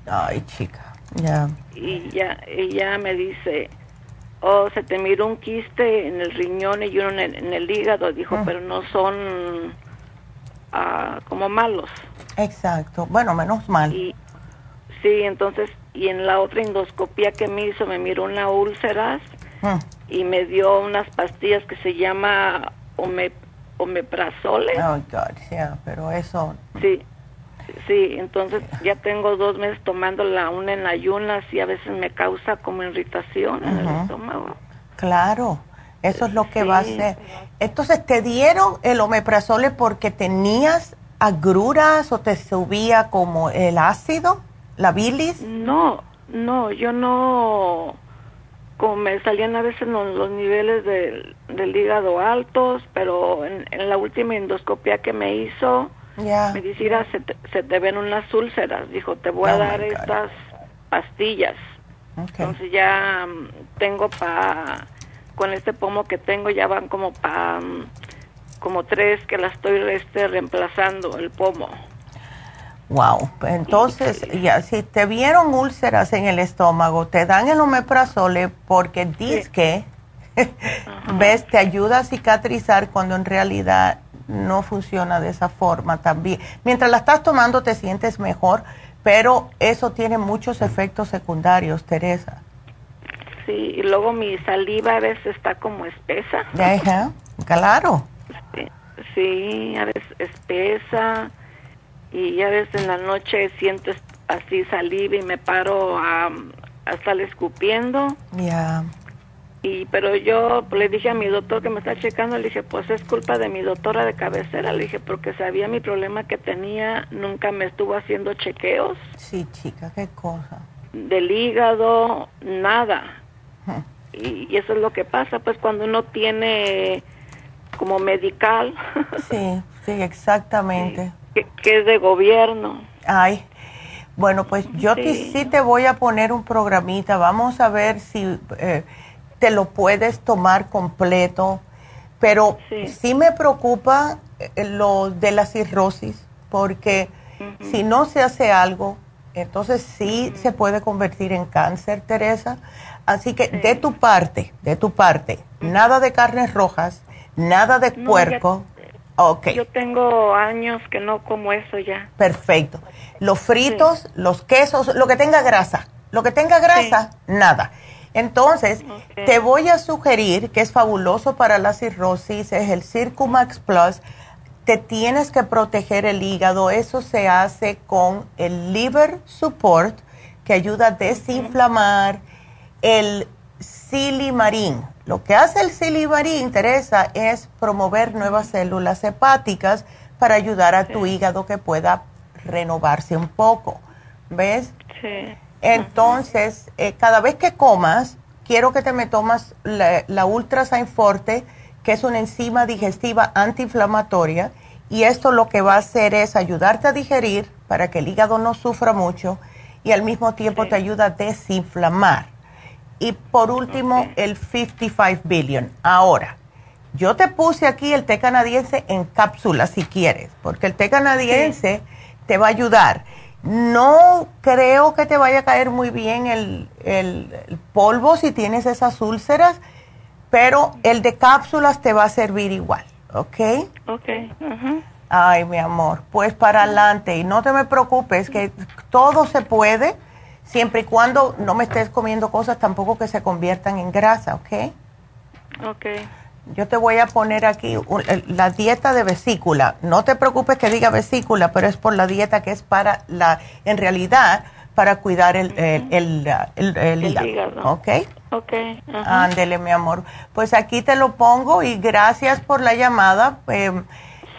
Ay, chica, ya. Y ya, ella me dice, oh, se te miró un quiste en el riñón y uno en el, hígado, dijo, ah. pero no son ah, como malos. Exacto, bueno, menos mal. Y, sí, entonces y en la otra endoscopía que me hizo me miró una úlceras ah. y me dio unas pastillas que se llama ome, omeprazole. Oh, God, yeah, pero eso... Sí, sí, entonces ya tengo dos meses tomándola una en ayunas y a veces me causa como irritación en el estómago. Claro, eso es lo que va a hacer. Entonces, ¿te dieron el omeprazole porque tenías agruras o te subía como el ácido? ¿La bilis? No, no, yo no, como me salían a veces los, niveles del hígado altos, pero en, la última endoscopia que me hizo, me dice, se te, se te ven unas úlceras, dijo, te voy a oh dar estas pastillas. Entonces ya mm, tengo para, con este pomo que tengo ya van como para, mm, como tres que la estoy este, reemplazando, el pomo. Wow, entonces ya si te vieron úlceras en el estómago, te dan el omeprazole porque dice ves, te ayuda a cicatrizar cuando en realidad no funciona de esa forma también. Mientras la estás tomando te sientes mejor, pero eso tiene muchos efectos secundarios, Teresa. Sí, y luego mi saliva a veces está como espesa. Ajá, claro. Sí, sí, a veces espesa y ya ves en la noche siento así saliva y me paro a, estar escupiendo. Ya. Y pero yo le dije a mi doctor que me está checando, le dije, pues es culpa de mi doctora de cabecera, le dije, porque sabía mi problema que tenía, nunca me estuvo haciendo chequeos. Sí, chica, qué cosa. Del hígado, nada. y, y, eso es lo que pasa, pues cuando uno tiene como medical. sí, sí, exactamente que, es de gobierno. Ay, bueno, pues yo sí. te voy a poner un programita, vamos a ver si eh, te lo puedes tomar completo, pero sí, me preocupa eh, lo de la cirrosis, porque si no se hace algo, entonces sí se puede convertir en cáncer, Teresa. Así que de tu parte, de tu parte, nada de carnes rojas, nada de puerco. Okay. Yo tengo años que no como eso ya. Perfecto. Los fritos, los quesos, lo que tenga grasa. Lo que tenga grasa, nada. Entonces, te voy a sugerir que es fabuloso para la cirrosis, es el Circumax Plus. Te tienes que proteger el hígado. Eso se hace con el Liver Support, que ayuda a desinflamar el silimarín lo que hace el silimarín, Teresa, es promover nuevas células hepáticas para ayudar a tu hígado que pueda renovarse un poco. ¿Ves? Sí. Entonces, eh, cada vez que comas, quiero que te me tomas la, la Forte, que es una enzima digestiva antiinflamatoria, y esto lo que va a hacer es ayudarte a digerir para que el hígado no sufra mucho y al mismo tiempo te ayuda a desinflamar. Y por último, el 55 billion. Ahora, yo te puse aquí el té canadiense en cápsula si quieres, porque el té canadiense te va a ayudar. No creo que te vaya a caer muy bien el, el, polvo si tienes esas úlceras, pero el de cápsulas te va a servir igual, ¿ok? Ok. Ay, mi amor, pues para adelante y no te me preocupes que todo se puede siempre y cuando no me estés comiendo cosas tampoco que se conviertan en grasa, ¿ok? Ok. Yo te voy a poner aquí la dieta de vesícula. No te preocupes que diga vesícula, pero es por la dieta que es para la, en realidad, para cuidar el, el, el, hígado. ¿Ok? Ok. Ándele, mi amor. Pues aquí te lo pongo y gracias por la llamada. Eh,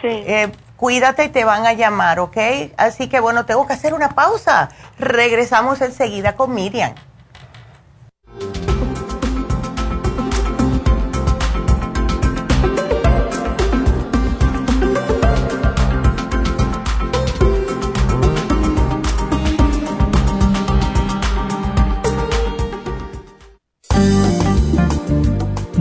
sí. Eh, cuídate y te van a llamar, ¿ok? Así que bueno, tengo que hacer una pausa. Regresamos enseguida con Miriam.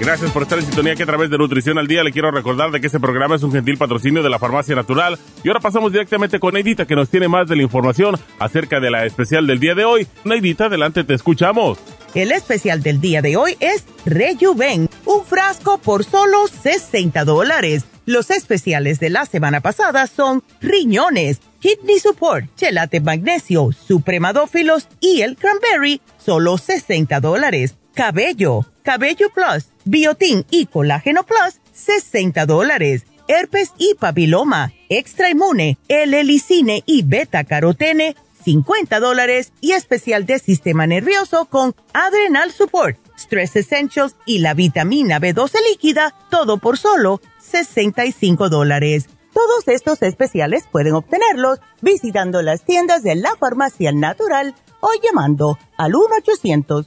Gracias por estar en sintonía que a través de Nutrición al Día le quiero recordar de que este programa es un gentil patrocinio de la Farmacia Natural. Y ahora pasamos directamente con Neidita que nos tiene más de la información acerca de la especial del día de hoy. Neidita, adelante, te escuchamos. El especial del día de hoy es Rejuven, un frasco por solo 60 dólares. Los especiales de la semana pasada son riñones, kidney support, chelate magnesio, supremadófilos y el cranberry, solo 60 dólares. Cabello, cabello plus Biotin y Colágeno Plus, 60 dólares. Herpes y papiloma, extra inmune, L-Elicine y beta carotene, 50 dólares. Y especial de sistema nervioso con Adrenal Support, Stress Essentials y la vitamina B12 líquida, todo por solo 65 dólares. Todos estos especiales pueden obtenerlos visitando las tiendas de la farmacia natural o llamando al 1 800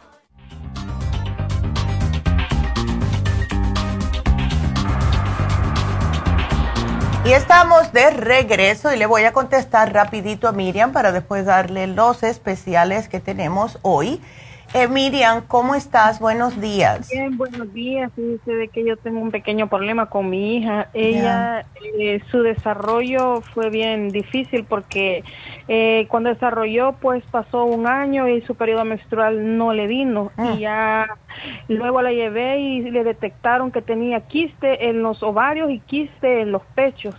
Y estamos de regreso y le voy a contestar rapidito a Miriam para después darle los especiales que tenemos hoy. Eh, Miriam, ¿cómo estás? Buenos días. Bien, buenos días. Dice de que yo tengo un pequeño problema con mi hija. Ella, eh, su desarrollo fue bien difícil porque eh, cuando desarrolló, pues pasó un año y su periodo menstrual no le vino. Y ah. ya luego la llevé y le detectaron que tenía quiste en los ovarios y quiste en los pechos.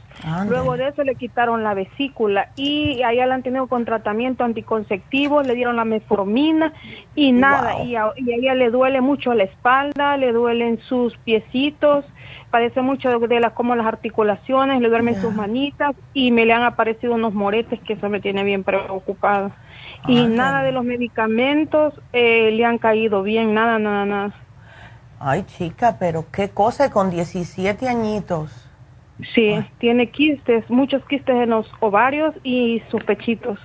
Luego de eso le quitaron la vesícula y allá la han tenido con tratamiento anticonceptivo, le dieron la metformina y nada. Y, a, ella le duele mucho la espalda, le duelen sus piecitos, parece mucho de las como las articulaciones, le duermen sus manitas y me le han aparecido unos moretes que eso me tiene bien preocupada. y nada de los medicamentos eh, le han caído bien, nada, nada, nada. Ay, chica, pero qué cosa con 17 añitos. Sí, tiene quistes, muchos quistes en los ovarios y sus pechitos.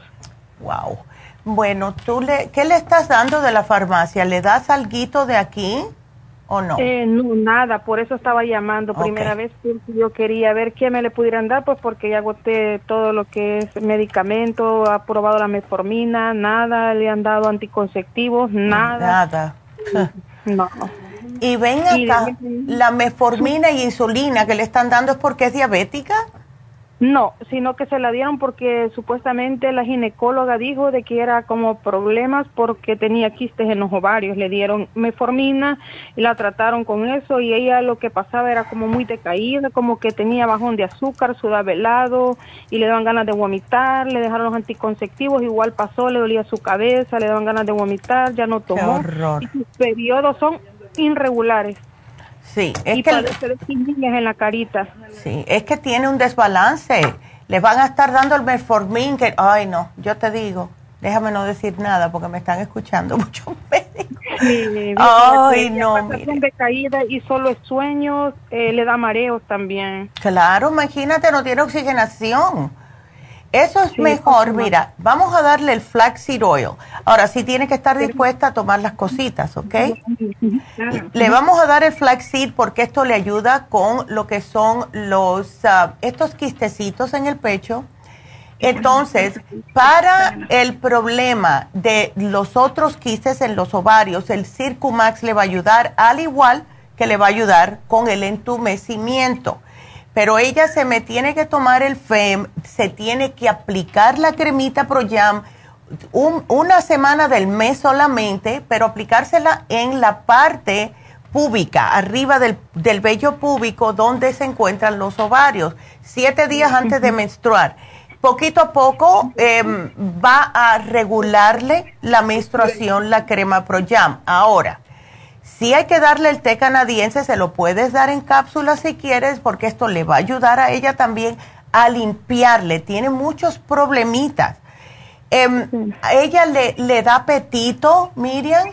Wow. Bueno, ¿tú le, ¿qué le estás dando de la farmacia? ¿Le das alguito de aquí? ¿O no? Eh, no, nada, por eso estaba llamando. Primera vez que yo quería ver qué me le pudieran dar, pues porque ya agoté todo lo que es medicamento, ha probado la metformina, nada, le han dado anticonceptivos, nada. Nada. no. Y ven acá, la metformina y insulina que le están dando es porque es diabética. No, sino que se la dieron porque supuestamente la ginecóloga dijo de que era como problemas porque tenía quistes en los ovarios. Le dieron meformina y la trataron con eso y ella lo que pasaba era como muy decaída, como que tenía bajón de azúcar, sudaba helado y le daban ganas de vomitar. Le dejaron los anticonceptivos, igual pasó, le dolía su cabeza, le daban ganas de vomitar, ya no tomó. Y sus periodos son irregulares. Sí, es que en la carita. Sí, es que tiene un desbalance. Le van a estar dando el metformin que, ay no, yo te digo, déjame no decir nada porque me están escuchando muchos médicos. Sí, ay no, de caída y solo es sueños, eh, le da mareos también. Claro, imagínate, no tiene oxigenación. Eso es mejor, mira, vamos a darle el flaxseed oil. Ahora, sí tiene que estar dispuesta a tomar las cositas, ¿ok? Le vamos a dar el flaxseed porque esto le ayuda con lo que son los, ah, estos quistecitos en el pecho. Entonces, para el problema de los otros quistes en los ovarios, el Circumax le va a ayudar al igual que le va a ayudar con el entumecimiento pero ella se me tiene que tomar el FEM, se tiene que aplicar la cremita ProYam una semana del mes solamente, pero aplicársela en la parte púbica, arriba del, del vello púbico donde se encuentran los ovarios, siete días antes de menstruar. Poquito a poco em, va a regularle la menstruación la crema ProYam. Ahora, si hay que darle el té canadiense, se lo puedes dar en cápsulas si quieres, porque esto le va a ayudar a ella también a limpiarle. Tiene muchos problemitas. Eh, ¿Ella le, le da apetito, Miriam?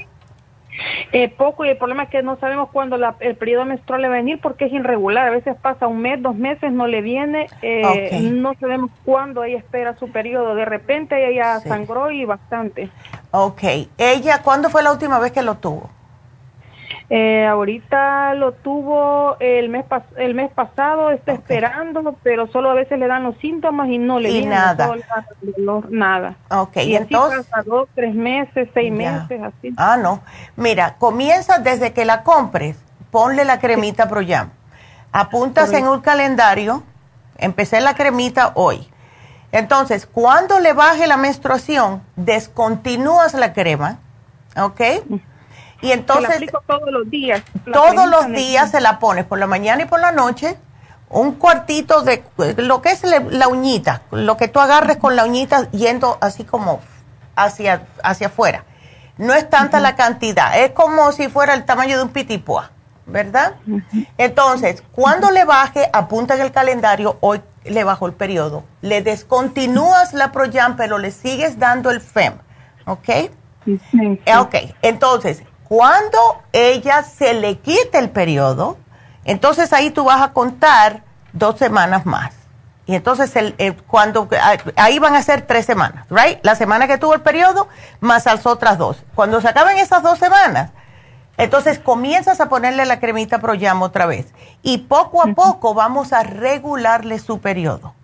Eh, poco y el problema es que no sabemos cuándo el periodo menstrual le va a venir porque es irregular. A veces pasa un mes, dos meses, no le viene. Eh, no sabemos cuándo ella espera su periodo. De repente ella sangró y bastante. Ok. ¿Ella cuándo fue la última vez que lo tuvo? Eh, ahorita lo tuvo el mes el mes pasado, está esperando, pero solo a veces le dan los síntomas y no le y nada. nada. Ok, y, entonces dos, tres meses, seis meses, así. Ah, no. Mira, comienza desde que la compres, ponle la cremita ProYam. Apuntas en un calendario, empecé la cremita hoy. Entonces, cuando le baje la menstruación, descontinúas la crema, ¿ok? Y entonces... todos los días. Todos los días se la pones por la mañana y por la noche, un cuartito de lo que es la uñita, lo que tú agarres con la uñita yendo así como hacia, hacia afuera. No es tanta la cantidad, es como si fuera el tamaño de un pitipua, ¿verdad? Entonces, cuando le baje, apunta en el calendario, hoy le bajó el periodo. Le descontinúas la Proyam, pero le sigues dando el FEM, ¿ok? Sí, Ok, entonces, cuando ella se le quite el periodo, entonces ahí tú vas a contar dos semanas más. Y entonces el, cuando ahí van a ser tres semanas, ¿right? La semana que tuvo el periodo más las otras dos. Cuando se acaben esas dos semanas, entonces comienzas a ponerle la cremita Proyam otra vez. Y poco a poco vamos a regularle su periodo.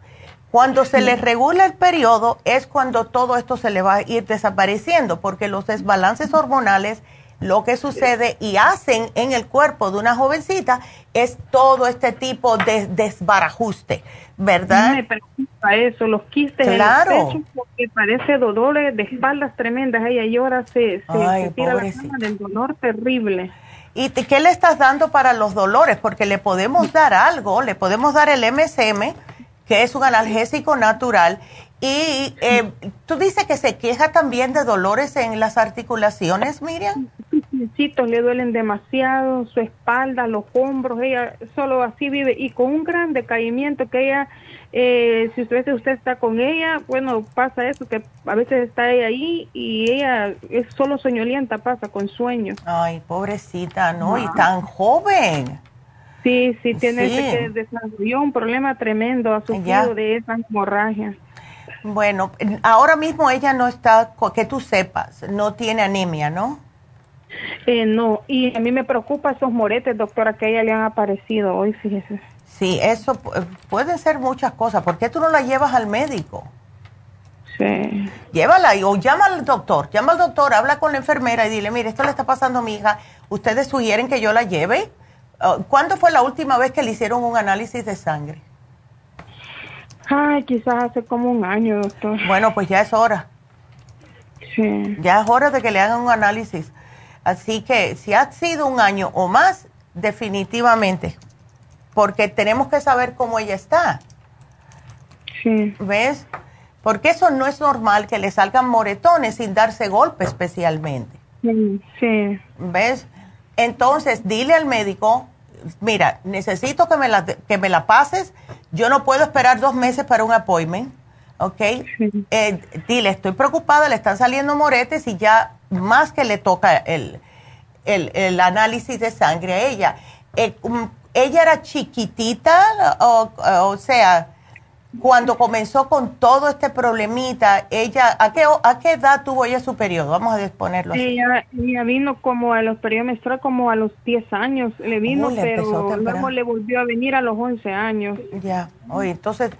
Cuando se le regula el periodo es cuando todo esto se le va a ir desapareciendo, porque los desbalances hormonales lo que sucede y hacen en el cuerpo de una jovencita es todo este tipo de desbarajuste, ¿verdad? Me preocupa eso, los quistes claro. en el pecho, porque parece dolores de espaldas tremendas. Ella llora, se, se, tira la cama del dolor terrible. ¿Y qué le estás dando para los dolores? Porque le podemos dar algo, le podemos dar el MSM, que es un analgésico natural, y eh, tú dices que se queja también de dolores en las articulaciones, Miriam. Sí, le duelen demasiado, su espalda, los hombros, ella solo así vive y con un gran decaimiento que ella, eh, si usted, usted está con ella, bueno, pasa eso, que a veces está ella ahí y ella es solo soñolienta, pasa con sueños. Ay, pobrecita, ¿no? Y tan joven. Sí, sí, tiene que desarrolló un problema tremendo, ha sufrido de esa hemorragia. Bueno, ahora mismo ella no está, que tú sepas, no tiene anemia, ¿no? Eh, no, y a mí me preocupa esos moretes, doctora, que a ella le han aparecido hoy, fíjese. Sí, eso puede ser muchas cosas. ¿Por qué tú no la llevas al médico? Sí. Llévala o llama al doctor, llama al doctor, habla con la enfermera y dile, mire, esto le está pasando a mi hija, ¿ustedes sugieren que yo la lleve? Ah, ¿Cuándo fue la última vez que le hicieron un análisis de sangre? Ay, quizás hace como un año, doctor. Bueno, pues ya es hora. Sí. Ya es hora de que le hagan un análisis. Así que si ha sido un año o más, definitivamente porque tenemos que saber cómo ella está. Sí. ¿Ves? Porque eso no es normal que le salgan moretones sin darse golpe especialmente. Sí, sí. ¿Ves? Entonces, dile al médico, mira, necesito que me la, que me la pases. Yo no puedo esperar dos meses para un appointment. ¿Ok? Eh, dile, estoy preocupada, le están saliendo moretes y ya más que le toca el, el, el análisis de sangre a ella. Eh, ella era chiquitita, o, o sea, cuando comenzó con todo este problemita, ella, ¿a qué, a qué edad tuvo ella su periodo? Vamos a exponerlo así. Ella, ella vino como a los periodos menstruales como a los 10 años, le vino, uh, pero luego le volvió a venir a los 11 años. Ya, oye, entonces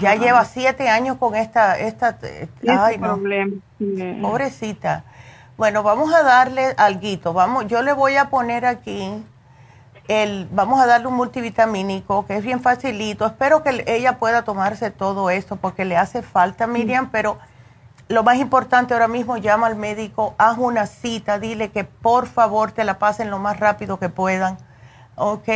ya lleva 7 años con esta, esta, ay, no. problema. Pobrecita. Bueno, vamos a darle algo, vamos, yo le voy a poner aquí el, vamos a darle un multivitamínico que es bien facilito. Espero que ella pueda tomarse todo esto porque le hace falta, Miriam, pero lo más importante ahora mismo, llama al médico, haz una cita, dile que por favor te la pasen lo más rápido que puedan, ¿ok?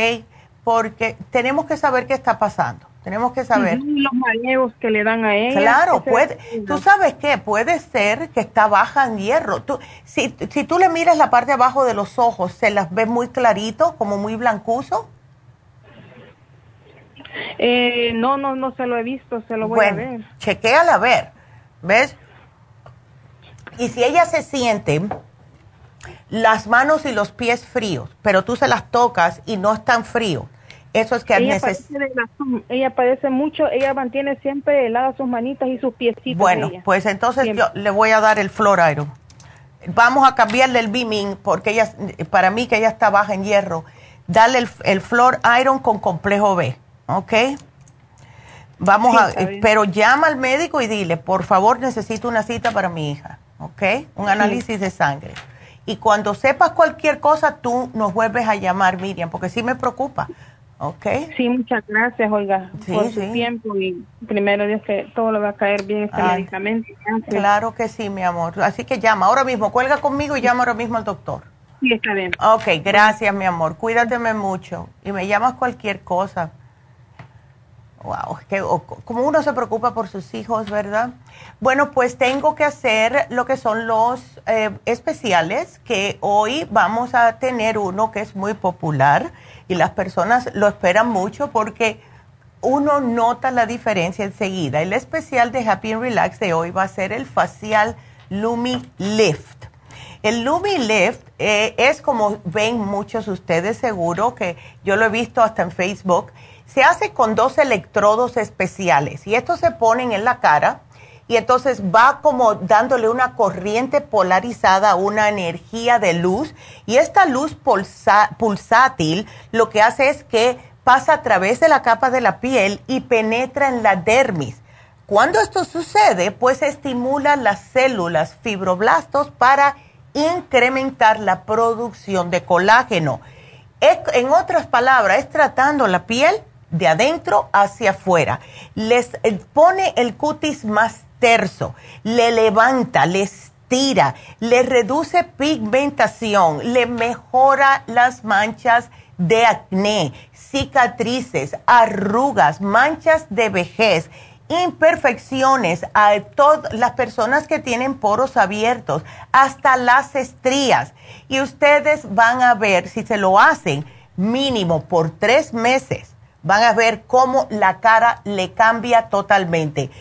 Porque tenemos que saber qué está pasando. Tenemos que saber. los mareos que le dan a ella. Claro, puede. Tú sabes qué, puede ser que está baja en hierro. Tú, si, si tú le miras la parte de abajo de los ojos, ¿se las ve muy clarito, como muy blancuzo? Eh, no, no, no se lo he visto, se lo voy a ver. Chequéala a ver, ¿ves? Y si ella se siente las manos y los pies fríos, pero tú se las tocas y no están fríos, eso es que ella ella padece mucho, ella mantiene siempre heladas sus manitas y sus piecitos. Bueno, pues entonces yo le voy a dar el Flor Iron. Vamos a cambiarle el Beaming porque ella, para mí que ella está baja en hierro. Dale el, el Flor Iron con complejo B, ¿ok? Vamos a, pero llama al médico y dile, por favor necesito una cita para mi hija, ¿ok? Un análisis de sangre. Y cuando sepas cualquier cosa, tú nos vuelves a llamar, Miriam, porque sí me preocupa Ok. Sí, muchas gracias, Olga, por su tiempo y primero Dios que todo le va a caer bien este medicamento. Claro que sí, mi amor. Así que llama ahora mismo, cuelga conmigo y llama ahora mismo al doctor. Sí, está bien. Ok, gracias, mi amor. Cuídateme mucho y me llamas cualquier cosa. Wow, que como uno se preocupa por sus hijos, ¿verdad? Bueno, pues tengo que hacer lo que son los eh, especiales, que hoy vamos a tener uno que es muy popular y las personas lo esperan mucho porque uno nota la diferencia enseguida. El especial de Happy and Relax de hoy va a ser el facial Lumi Lift. El Lumi Lift eh, es como ven muchos ustedes seguro, que yo lo he visto hasta en Facebook, se hace con dos electrodos especiales y estos se ponen en la cara y entonces va como dándole una corriente polarizada, una energía de luz y esta luz pulsátil lo que hace es que pasa a través de la capa de la piel y penetra en la dermis. Cuando esto sucede, pues estimula las células fibroblastos para incrementar la producción de colágeno. en otras palabras, es tratando la piel de adentro hacia afuera. Les eh, pone el cutis más terso, le levanta, le estira, le reduce pigmentación, le mejora las manchas de acné, cicatrices, arrugas, manchas de vejez, imperfecciones a todas las personas que tienen poros abiertos, hasta las estrías. Y ustedes van a ver si se lo hacen mínimo por tres meses, van a ver cómo la cara le cambia totalmente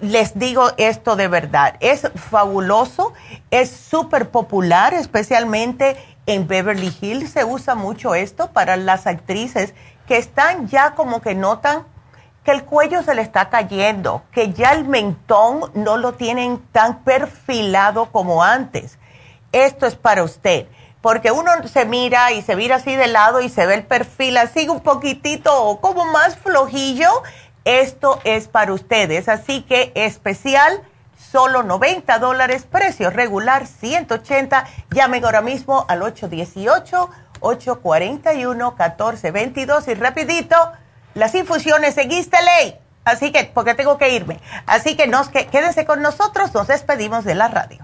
les digo esto de verdad, es fabuloso, es súper popular, especialmente en Beverly Hills se usa mucho esto para las actrices que están ya como que notan que el cuello se le está cayendo, que ya el mentón no lo tienen tan perfilado como antes. Esto es para usted. porque uno se mira y se mira así de lado y se ve el perfil así un poquitito como más flojillo. Esto es para ustedes, así que especial, solo 90 dólares, precio regular 180. Llamen ahora mismo al 818-841-1422 y rapidito, las infusiones en ley. Así que, porque tengo que irme. Así que nos, quédense con nosotros, nos despedimos de la radio.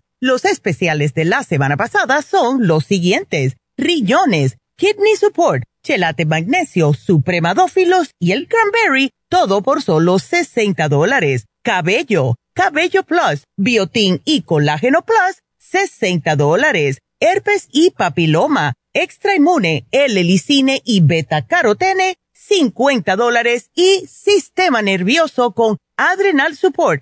Los especiales de la semana pasada son los siguientes. Riñones, Kidney Support, chelate magnesio, supremadófilos y el cranberry, todo por solo 60 dólares. Cabello, cabello plus, biotin y colágeno plus, 60 dólares. Herpes y papiloma, extra inmune, L-licine y beta carotene, 50 dólares. Y sistema nervioso con adrenal support,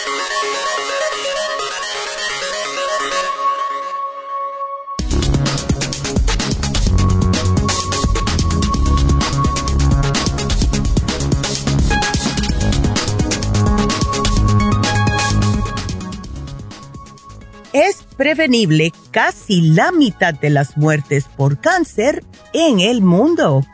Es prevenible casi la mitad de las muertes por cáncer en el mundo.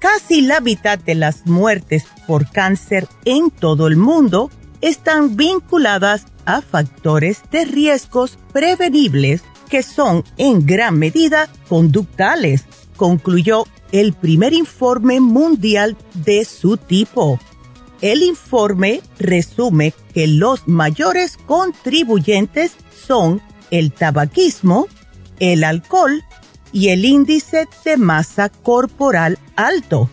Casi la mitad de las muertes por cáncer en todo el mundo están vinculadas a factores de riesgos prevenibles que son en gran medida conductales, concluyó el primer informe mundial de su tipo. El informe resume que los mayores contribuyentes son el tabaquismo, el alcohol y el índice de masa corporal alto.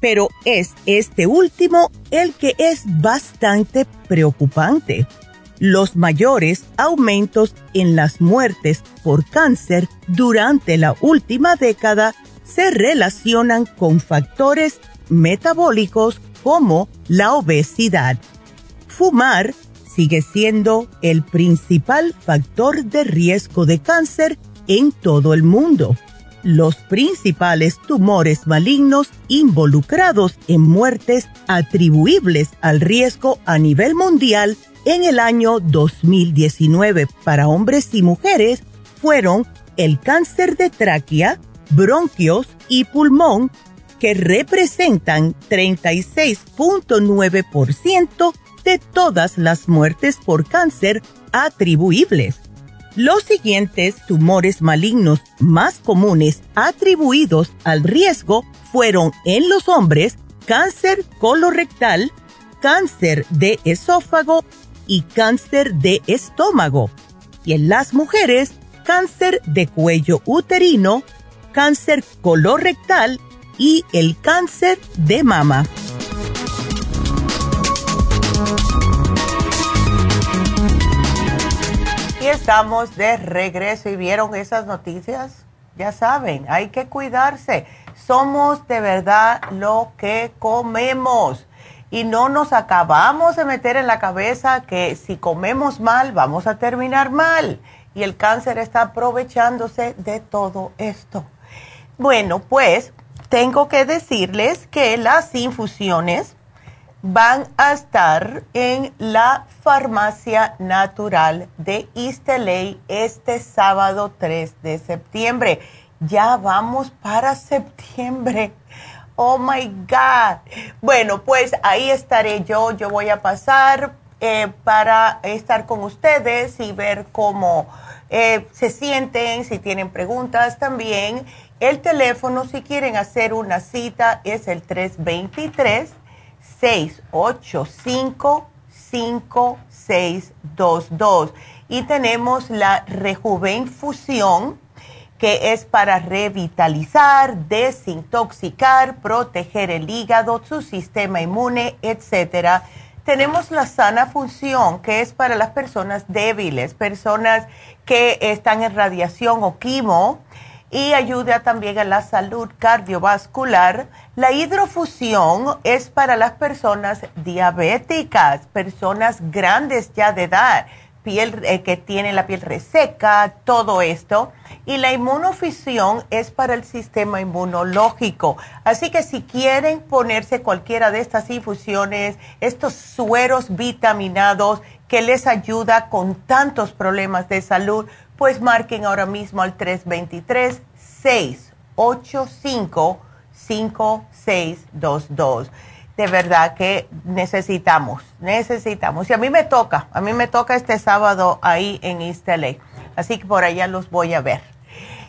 Pero es este último el que es bastante preocupante. Los mayores aumentos en las muertes por cáncer durante la última década se relacionan con factores metabólicos como la obesidad. Fumar sigue siendo el principal factor de riesgo de cáncer en todo el mundo. Los principales tumores malignos involucrados en muertes atribuibles al riesgo a nivel mundial en el año 2019 para hombres y mujeres fueron el cáncer de tráquea, bronquios y pulmón, que representan 36.9% de todas las muertes por cáncer atribuibles. Los siguientes tumores malignos más comunes atribuidos al riesgo fueron en los hombres cáncer colorectal, cáncer de esófago y cáncer de estómago. Y en las mujeres, cáncer de cuello uterino, cáncer colorectal y el cáncer de mama. Y estamos de regreso y vieron esas noticias. Ya saben, hay que cuidarse. Somos de verdad lo que comemos. Y no nos acabamos de meter en la cabeza que si comemos mal vamos a terminar mal. Y el cáncer está aprovechándose de todo esto. Bueno, pues tengo que decirles que las infusiones van a estar en la Farmacia Natural de Isteley este sábado 3 de septiembre. Ya vamos para septiembre. Oh my God. Bueno, pues ahí estaré yo. Yo voy a pasar eh, para estar con ustedes y ver cómo eh, se sienten, si tienen preguntas también. El teléfono, si quieren hacer una cita, es el 323. 685-5622. Y tenemos la Rejuvenfusión, que es para revitalizar, desintoxicar, proteger el hígado, su sistema inmune, etcétera. Tenemos la sana función, que es para las personas débiles, personas que están en radiación o quimo y ayuda también a la salud cardiovascular. La hidrofusión es para las personas diabéticas, personas grandes ya de edad, piel eh, que tiene la piel reseca, todo esto. Y la inmunofusión es para el sistema inmunológico. Así que si quieren ponerse cualquiera de estas infusiones, estos sueros vitaminados que les ayuda con tantos problemas de salud, pues marquen ahora mismo al 323-685-5622. De verdad que necesitamos, necesitamos. Y a mí me toca, a mí me toca este sábado ahí en East. Así que por allá los voy a ver.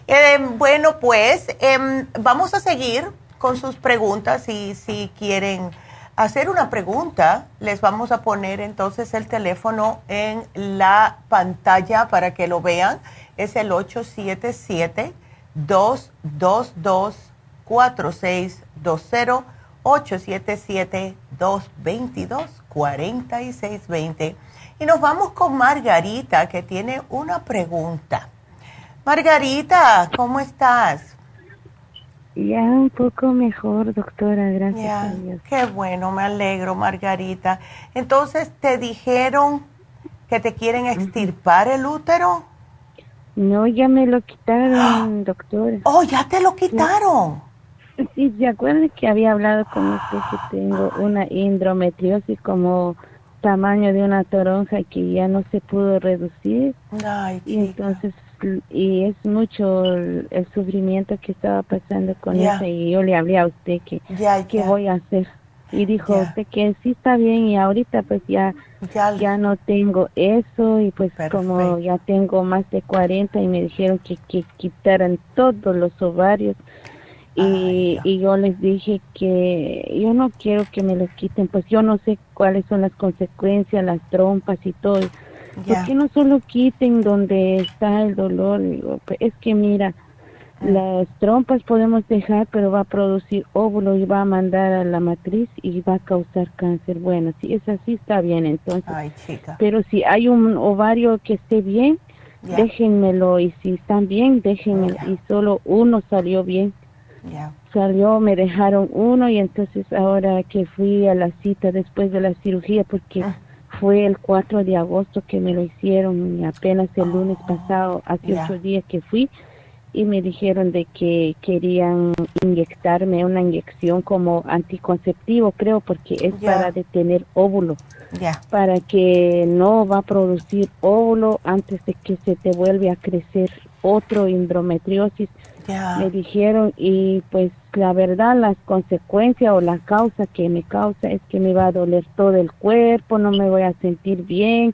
Em, bueno, pues em, vamos a seguir con sus preguntas y si quieren hacer una pregunta, les vamos a poner entonces el teléfono en la pantalla para que lo vean. Es el 877-222-4620, 877-222-4620. Y nos vamos con Margarita, que tiene una pregunta. Margarita, ¿cómo estás? Ya un poco mejor, doctora, gracias a Dios. Qué bueno, me alegro, Margarita. Entonces, ¿te dijeron que te quieren extirpar el útero? No, ya me lo quitaron, doctora. Oh, ya te lo quitaron. Sí, ¿se acuerdan que había hablado con usted que tengo una endometriosis como tamaño de una toronja que ya no se pudo reducir? Ay, y entonces y es mucho el, sufrimiento que estaba pasando con eso y yo le hablé a usted que qué voy a hacer y dijo usted que sí está bien y ahorita pues ya ya, no tengo eso y pues como ya tengo más de 40 y me dijeron que, que quitaran todos los ovarios. Y, y yo les dije que yo no quiero que me los quiten pues yo no sé cuáles son las consecuencias las trompas y todo ¿Por qué no solo quiten donde está el dolor? Pues, es que mira, las trompas podemos dejar, pero va a producir óvulo y va a mandar a la matriz y va a causar cáncer. Bueno, si es así, está bien entonces. Pero si hay un ovario que esté bien, déjenmelo. Y si están bien, déjenmelo. Y solo uno salió bien. Salió, me dejaron uno y entonces ahora que fui a la cita después de la cirugía, porque... Ah fue el 4 de agosto que me lo hicieron y apenas el lunes oh, pasado, hace ocho días que fui y me dijeron de que querían inyectarme una inyección como anticonceptivo, creo, porque es para detener óvulo, para que no va a producir óvulo antes de que se te vuelva a crecer otro endometriosis me dijeron y pues la verdad las consecuencias o la causa que me causa es que me va a doler todo el cuerpo, no me voy a sentir bien,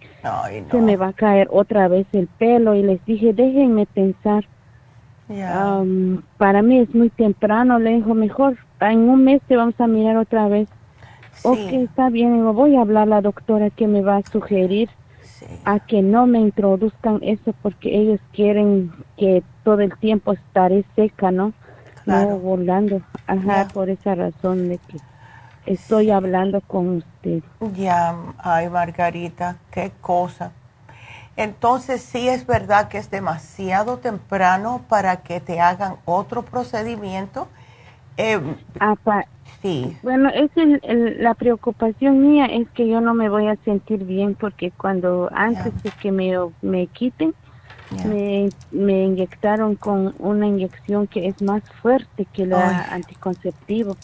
se me va a caer otra vez el pelo y les dije déjenme pensar. para mí es muy temprano, le dijo mejor, en un mes te vamos a mirar otra vez. Ok, está bien, voy a hablar a la doctora que me va a sugerir a que no me introduzcan eso porque ellos quieren que todo el tiempo estaré seca, ¿no? No volando. Ajá, por esa razón de que estoy hablando con usted. Ya, ay Margarita, qué cosa. Entonces sí es verdad que es demasiado temprano para que te hagan otro procedimiento. Eh, Sí. Bueno, es la preocupación mía es que yo no me voy a sentir bien porque cuando antes de que me, me quiten, me, me inyectaron con una inyección que es más fuerte que la anticonceptivo.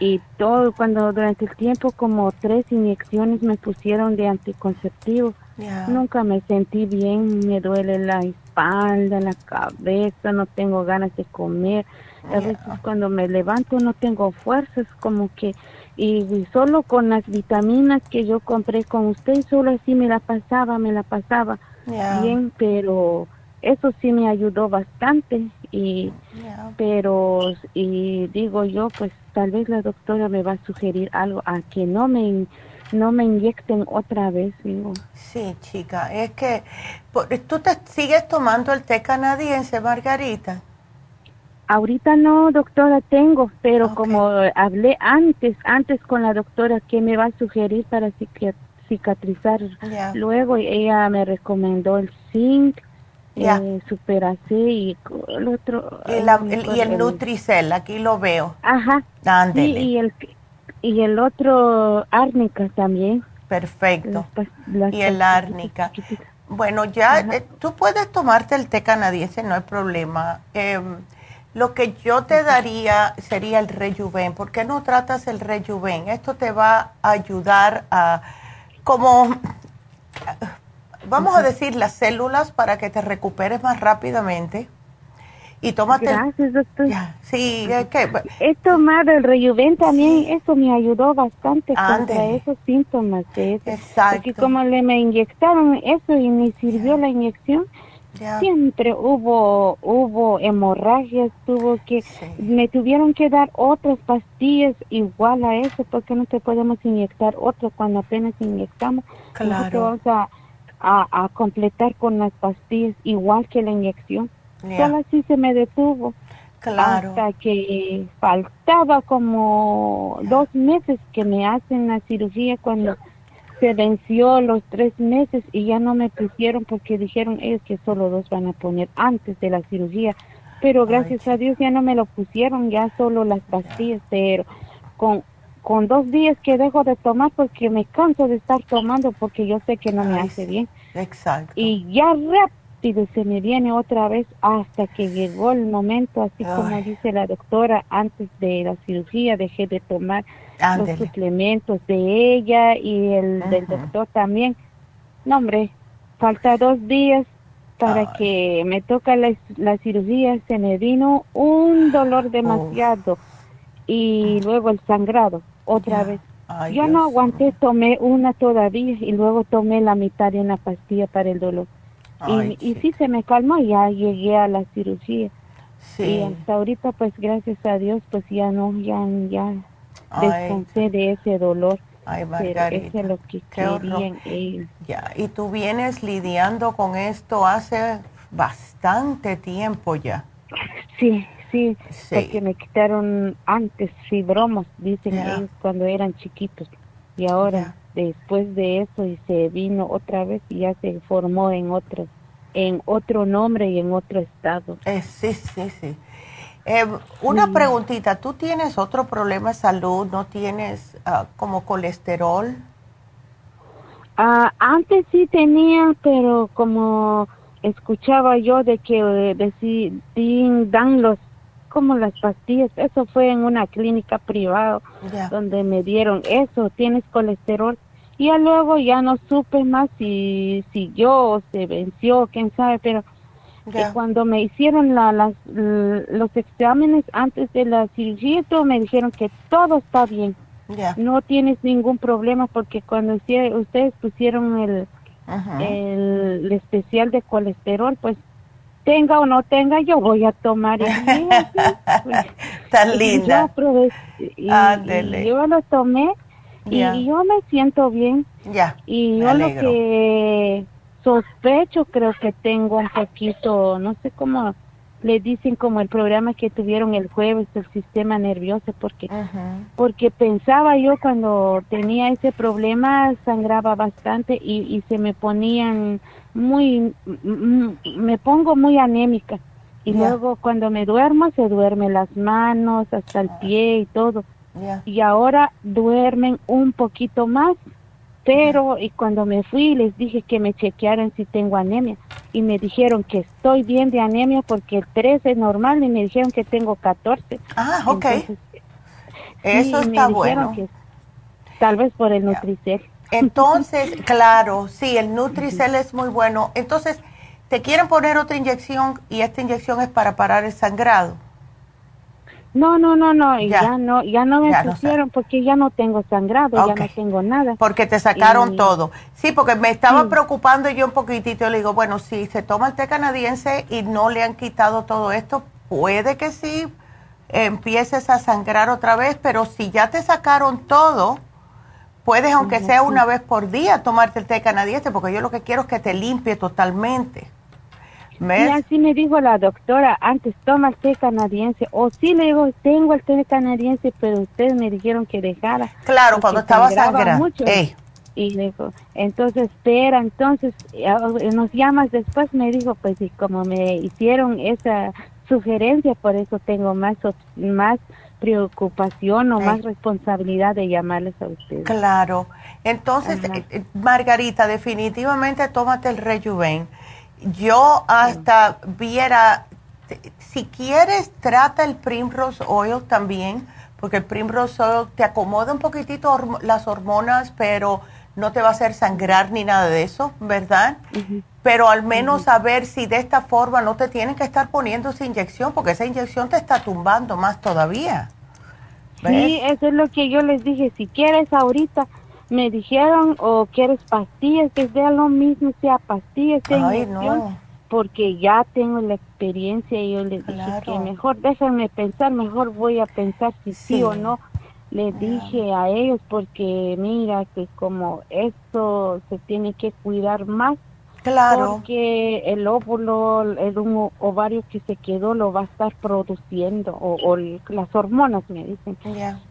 Y todo, cuando durante el tiempo como tres inyecciones me pusieron de anticonceptivo, nunca me sentí bien, me duele la espalda, la cabeza, no tengo ganas de comer. A veces cuando me levanto no tengo fuerzas, como que, y, solo con las vitaminas que yo compré con usted, solo así me la pasaba, me la pasaba bien, pero eso sí me ayudó bastante y pero y digo yo pues tal vez la doctora me va a sugerir algo a que no me no me inyecten otra vez digo. Sí chica es que tú te sigues tomando el té canadiense Margarita Ahorita no, doctora, tengo, pero como hablé antes, antes con la doctora que me va a sugerir para cicatrizar, luego ella me recomendó el zinc, eh, Super y el otro. Y, el, Nutricel, aquí lo veo. Ajá. Sí, y el, y el otro árnica también. Perfecto. y el árnica. Bueno, ya eh, tú puedes tomarte el té canadiense, no hay problema. Eh, lo que yo te daría sería el rejuven. ¿Por qué no tratas el rejuven? Esto te va a ayudar a, como, vamos a decir, las células para que te recuperes más rápidamente. Y tómate. Gracias, doctor. sí, He tomado el rejuven también, eso me ayudó bastante contra esos síntomas de eso. Exacto. Porque como le me inyectaron eso y me sirvió la inyección, Siempre hubo hubo hemorragias, tuvo que me tuvieron que dar otras pastillas igual a eso porque no te podemos inyectar otro cuando apenas inyectamos. Claro. Vamos a, a, completar con las pastillas igual que la inyección. Solo así se me detuvo. Claro. Hasta que faltaba como dos meses que me hacen la cirugía cuando se venció los tres meses y ya no me pusieron porque dijeron ellos que solo dos van a poner antes de la cirugía. Pero gracias a Dios ya no me lo pusieron, ya solo las pastillas, pero con, con dos días que dejo de tomar porque me canso de estar tomando porque yo sé que no me hace bien. Exacto. Y ya rápido se me viene otra vez hasta que llegó el momento, así como dice la doctora, antes de la cirugía dejé de tomar los suplementos de ella y el del doctor también. No, hombre, falta dos días para que me toca la, la, cirugía, se me vino un dolor demasiado y luego el sangrado otra vez. Yo no aguanté, tomé una todavía y luego tomé la mitad de una pastilla para el dolor. Y, y sí se me calmó, ya llegué a la cirugía. Y hasta ahorita, pues gracias a Dios, pues ya no, ya, ya descansé de ese dolor. Ay, Margarita, es lo que querían ellos. Ya, y tú vienes lidiando con esto hace bastante tiempo ya. Sí, sí, porque me quitaron antes fibromas, dicen ellos cuando eran chiquitos. Y ahora, después de eso, y se vino otra vez y ya se formó en otro, en otro nombre y en otro estado. Eh, sí, sí, sí. Eh, una preguntita, ¿tú tienes otro problema de salud? ¿No tienes ah, como colesterol? Ah, antes sí tenía, pero como escuchaba yo de que eh, dan los como las pastillas, eso fue en una clínica privada donde me dieron eso, tienes colesterol. Y luego ya no supe más si siguió o se venció, quién sabe, pero cuando me hicieron la, las, los exámenes antes de la cirugía, todo, me dijeron que todo está bien. No tienes ningún problema porque cuando ustedes pusieron el, el, especial de colesterol, pues tenga o no tenga, yo voy a tomar el Tan linda. Yo, yo lo tomé y yo me siento bien. Ya. Y yo lo que sospecho, creo que tengo un poquito, no sé cómo le dicen como el programa que tuvieron el jueves el sistema nervioso porque porque pensaba yo cuando tenía ese problema sangraba bastante y, y se me ponían muy me pongo muy anémica. Y luego cuando me duermo se duermen las manos hasta el pie y todo y ahora duermen un poquito más pero y cuando me fui les dije que me chequearan si tengo anemia y me dijeron que estoy bien de anemia porque el 13 es normal y me dijeron que tengo 14. Ah, ok. Eso está bueno. tal vez por el Nutricel. Entonces, claro, sí, el Nutricel es muy bueno. Entonces, te quieren poner otra inyección y esta inyección es para parar el sangrado. No, no, no, no, ya, no, ya no me pusieron porque ya no tengo sangrado, ya no tengo nada. Porque te sacaron todo. Sí, porque me estaba preocupando yo un poquitito. le digo, bueno, si se toma el té canadiense y no le han quitado todo esto, puede que sí empieces a sangrar otra vez, pero si ya te sacaron todo, puedes, aunque sea una vez por día, tomarte el té canadiense, porque yo lo que quiero es que te limpie totalmente. Y así me dijo la doctora, antes toma el té canadiense. O sí, le digo, tengo el té canadiense, pero ustedes me dijeron que dejara. Claro, cuando estaba sangrando. Y le dijo, entonces espera, entonces nos llamas después, me dijo, pues y como me hicieron esa sugerencia, por eso tengo más, más preocupación o más responsabilidad de llamarles a ustedes. Claro. Entonces, eh, Margarita, definitivamente tómate el Rejuven yo hasta viera, si quieres, trata el Primrose Oil también, porque el Primrose Oil te acomoda un poquitito las hormonas, pero no te va a hacer sangrar ni nada de eso, ¿verdad? Pero al menos a ver si de esta forma no te tienen que estar poniendo esa inyección, porque esa inyección te está tumbando más todavía. Sí, eso es lo que yo les dije, si quieres ahorita me dijeron, o quieres pastillas, que sea lo mismo, sea pastillas, sea porque ya tengo la experiencia y yo les dije que mejor déjenme pensar, mejor voy a pensar si sí, o no. Les dije a ellos porque mira que como esto se tiene que cuidar más Claro. Porque el óvulo, el un ovario que se quedó lo va a estar produciendo, o, las hormonas me dicen.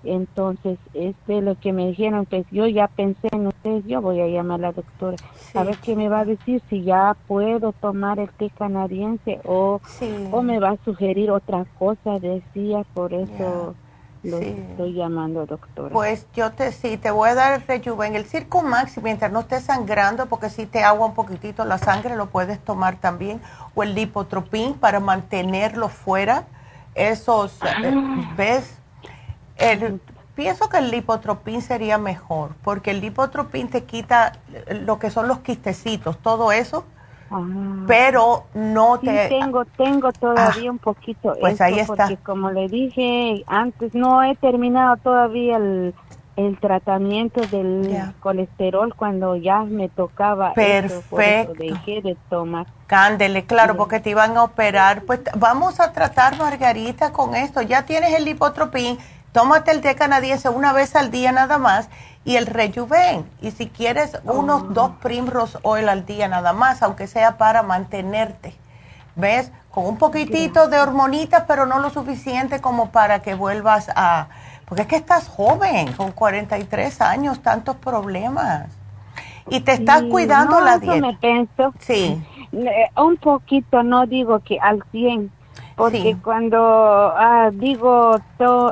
Entonces, este lo que me dijeron, pues yo ya pensé en ustedes, yo voy a llamar a la doctora, a ver qué me va a decir, si ya puedo tomar el té canadiense o, o me va a sugerir otra cosa, decía, por eso... Lo estoy llamando, doctora. Pues yo te sí, te voy a dar el rejuven. El Circumax, mientras no estés sangrando, porque si te agua un poquitito la sangre, lo puedes tomar también. O el Lipotropin para mantenerlo fuera. Esos, ah. ¿ves? El, pienso que el Lipotropin sería mejor, porque el Lipotropin te quita lo que son los quistecitos, todo eso Ah. pero no te... tengo, tengo todavía ah, un poquito. Pues ahí está. Porque como le dije antes, no he terminado todavía el, el tratamiento del colesterol cuando ya me tocaba. Perfecto. dejé de tomar. Cándele, claro, porque te iban a operar. Pues vamos a tratar, Margarita, con esto. Ya tienes el lipotropín, tómate el té canadiense una vez al día nada más y el rejuven. Y si quieres, unos oh. dos primros oil al día nada más, aunque sea para mantenerte. ¿Ves? Con un poquitito de hormonitas, pero no lo suficiente como para que vuelvas a... Porque es que estás joven, con 43 años, tantos problemas. Y te estás cuidando la dieta. me pienso. Sí. Un poquito, no digo que al 100, porque cuando ah, digo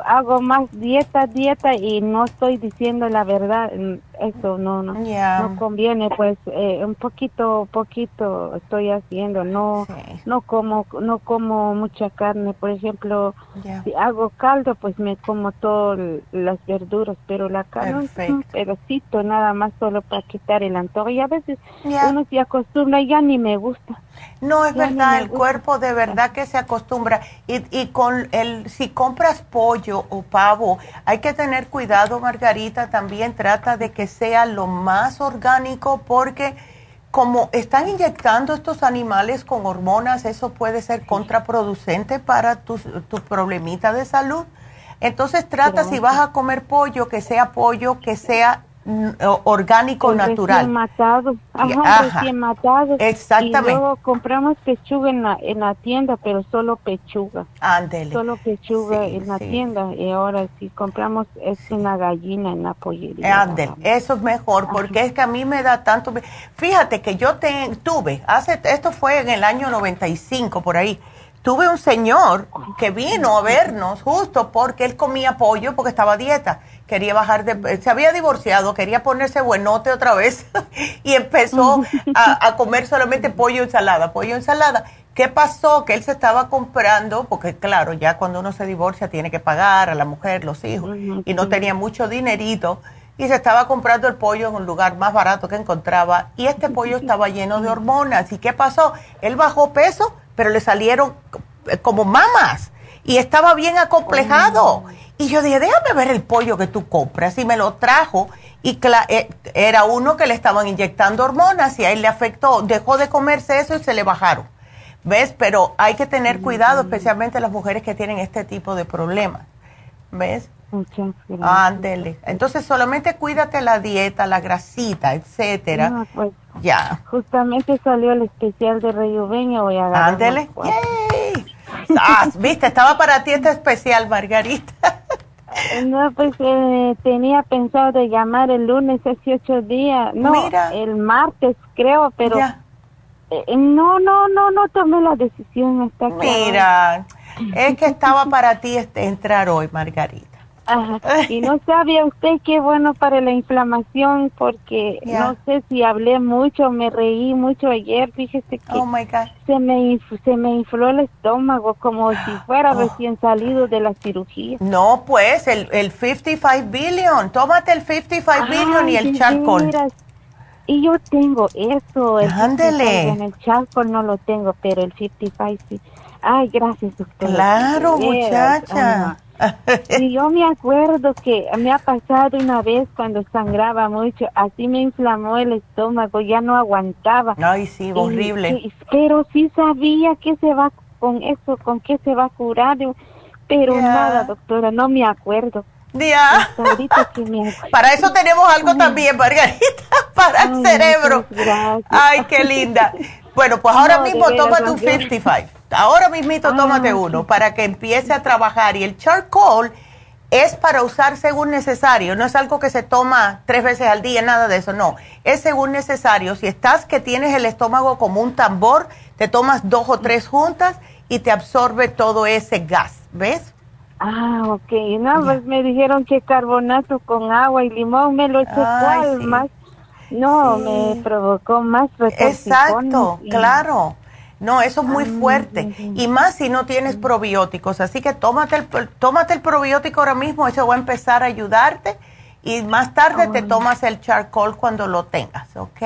hago más dieta, dieta y no estoy diciendo la verdad, mm, eso no no no conviene pues eh, un poquito poquito estoy haciendo no no como no como mucha carne por ejemplo si hago caldo pues me como todas las verduras pero la carne es un pedacito nada más solo para quitar el antojo y a veces uno se acostumbra y ya ni me gusta no es verdad el cuerpo de verdad que se acostumbra. Y, y con el si compras pollo o pavo hay que tener cuidado Margarita también trata de que sea lo más orgánico porque como están inyectando estos animales con hormonas, eso puede ser contraproducente para tu, tu problemita de salud. Entonces trata si vas a comer pollo, que sea pollo, que sea Mm, orgánico natural. Recién matado, ajá, recién matado. Exactamente. Y luego compramos pechuga en la, en la tienda, pero solo pechuga. Ándele. Solo pechuga en la tienda. Y ahora si compramos es una gallina en la pollería. Ándele, eso es mejor, porque es que a mí me da tanto... Fíjate que yo te, tuve, hace esto fue en el año 95, por ahí, tuve un señor que vino a vernos justo porque él comía pollo porque estaba a dieta quería bajar de, se había divorciado, quería ponerse buenote otra vez y empezó a, comer solamente pollo ensalada, pollo ensalada. ¿Qué pasó? Que él se estaba comprando, porque claro, ya cuando uno se divorcia tiene que pagar a la mujer, los hijos, y no tenía mucho dinerito, y se estaba comprando el pollo en un lugar más barato que encontraba, y este pollo estaba lleno de hormonas. ¿Y qué pasó? Él bajó peso, pero le salieron como mamas, y estaba bien acomplejado. Y yo dije, déjame ver el pollo que tú compras. Y me lo trajo. Y eh, era uno que le estaban inyectando hormonas y a él le afectó. Dejó de comerse eso y se le bajaron. ¿Ves? Pero hay que tener cuidado, especialmente las mujeres que tienen este tipo de problemas. ¿Ves? Muchas Ándele. Entonces solamente cuídate la dieta, la grasita, etcétera. pues, ya. Justamente salió el especial de Rejuven voy a agarrar. Ándele. Ah, viste, estaba para ti este especial, Margarita. No, pues eh, tenía pensado de llamar el lunes hace ocho días. No, el martes creo, pero eh, no, no, no, no tomé la decisión hasta Mira, es que estaba para ti este, entrar hoy, Margarita. Y no sabía usted qué bueno para la inflamación, porque no sé si hablé mucho, me reí mucho ayer, fíjese que oh se me se me infló el estómago como si fuera oh. recién salido de la cirugía. No, pues el, el 55 billion, tómate el 55 billion y el charcoal. Y yo tengo eso, el Ándele. en el charcoal no lo tengo, pero el 55 sí. Ay, gracias, doctora. Claro, muchacha. Y yo me acuerdo que me ha pasado una vez cuando sangraba mucho, así me inflamó el estómago, ya no aguantaba. Ay, sí, horrible. pero sí sabía que se va con eso, con qué se va a curar, pero nada, doctora, no me acuerdo. Ya. Para eso tenemos algo también, Margarita, para el cerebro. Ay, qué linda. Bueno, pues ahora mismo toma tu 55. Ahora mismito tómate uno para que empiece a trabajar. Y el charcoal es para usar según necesario. No es algo que se toma tres veces al día, nada de eso. No, es según necesario. Si estás que tienes el estómago como un tambor, te tomas dos o tres juntas y te absorbe todo ese gas. ¿Ves? Ah, ok. No, pues me dijeron que carbonato con agua y limón me lo eché más no, me provocó más Exacto, claro. No, eso es muy ah, fuerte. Y más si no tienes probióticos. Así que tómate el, tómate el probiótico ahora mismo, eso va a empezar a ayudarte. Y más tarde te tomas el charcoal cuando lo tengas, ¿ok?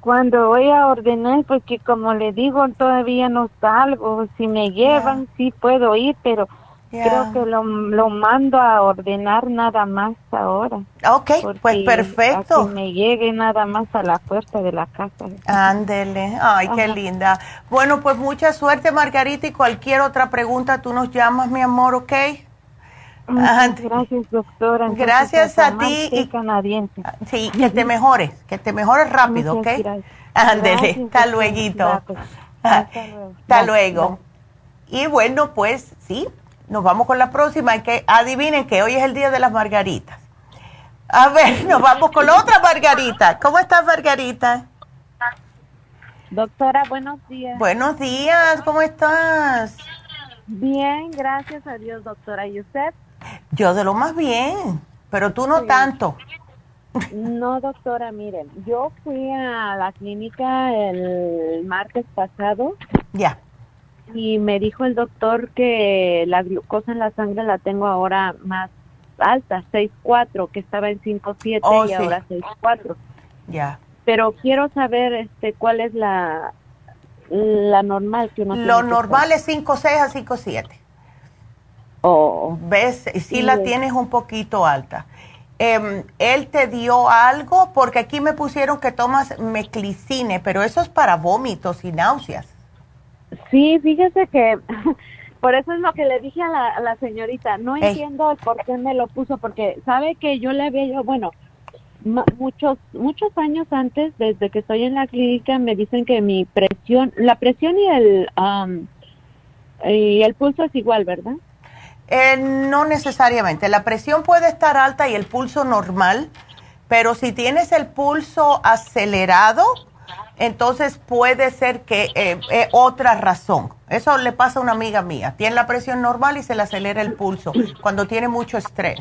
Cuando voy a ordenar, porque como le digo, todavía no salgo. Si me llevan, sí puedo ir, pero Creo que lo, lo, mando a ordenar nada más ahora. Ok, pues perfecto. que me llegue nada más a la puerta de la casa. Ándele, ay, qué linda. Bueno, pues mucha suerte, Margarita, y cualquier otra pregunta tú nos llamas, mi amor, ¿ok? gracias, doctora. gracias a ti. Y canadiense. Sí, que te mejores, que te mejores rápido, ¿ok? Ándele, hasta luego. Hasta luego. Y bueno, pues sí, nos vamos con la próxima, que adivinen que hoy es el día de las margaritas. A ver, nos vamos con la otra Margarita. ¿Cómo estás, Margarita? Doctora, buenos días. Buenos días, ¿cómo estás? Bien, gracias a Dios, doctora. ¿Y usted? Yo de lo más bien, pero tú no tanto. No, doctora, miren, yo fui a la clínica el martes pasado. Ya. Y me dijo el doctor que la glucosa en la sangre la tengo ahora más alta, 6.4, que estaba en 5.7 y ahora 6.4. Ya. Pero quiero saber este cuál es la la normal que uno Lo normal es 5.6 a 5.7. Oh. ¿Ves? Si la tienes un poquito alta. Em, ¿Él te dio algo? Porque aquí me pusieron que tomas meclicine, pero eso es para vómitos y náuseas. Sí, fíjese que por eso es lo que le dije a la, señorita. No entiendo por qué me lo puso, porque sabe que yo le había yo, bueno, muchos muchos años antes, desde que estoy en la clínica, me dicen que mi presión, la presión y el y el pulso es igual, ¿verdad? Eh, no necesariamente. La presión puede estar alta y el pulso normal, pero si tienes el pulso acelerado, entonces puede ser que eh, eh, otra razón. Eso le pasa a una amiga mía. Tiene la presión normal y se le acelera el pulso cuando tiene mucho estrés.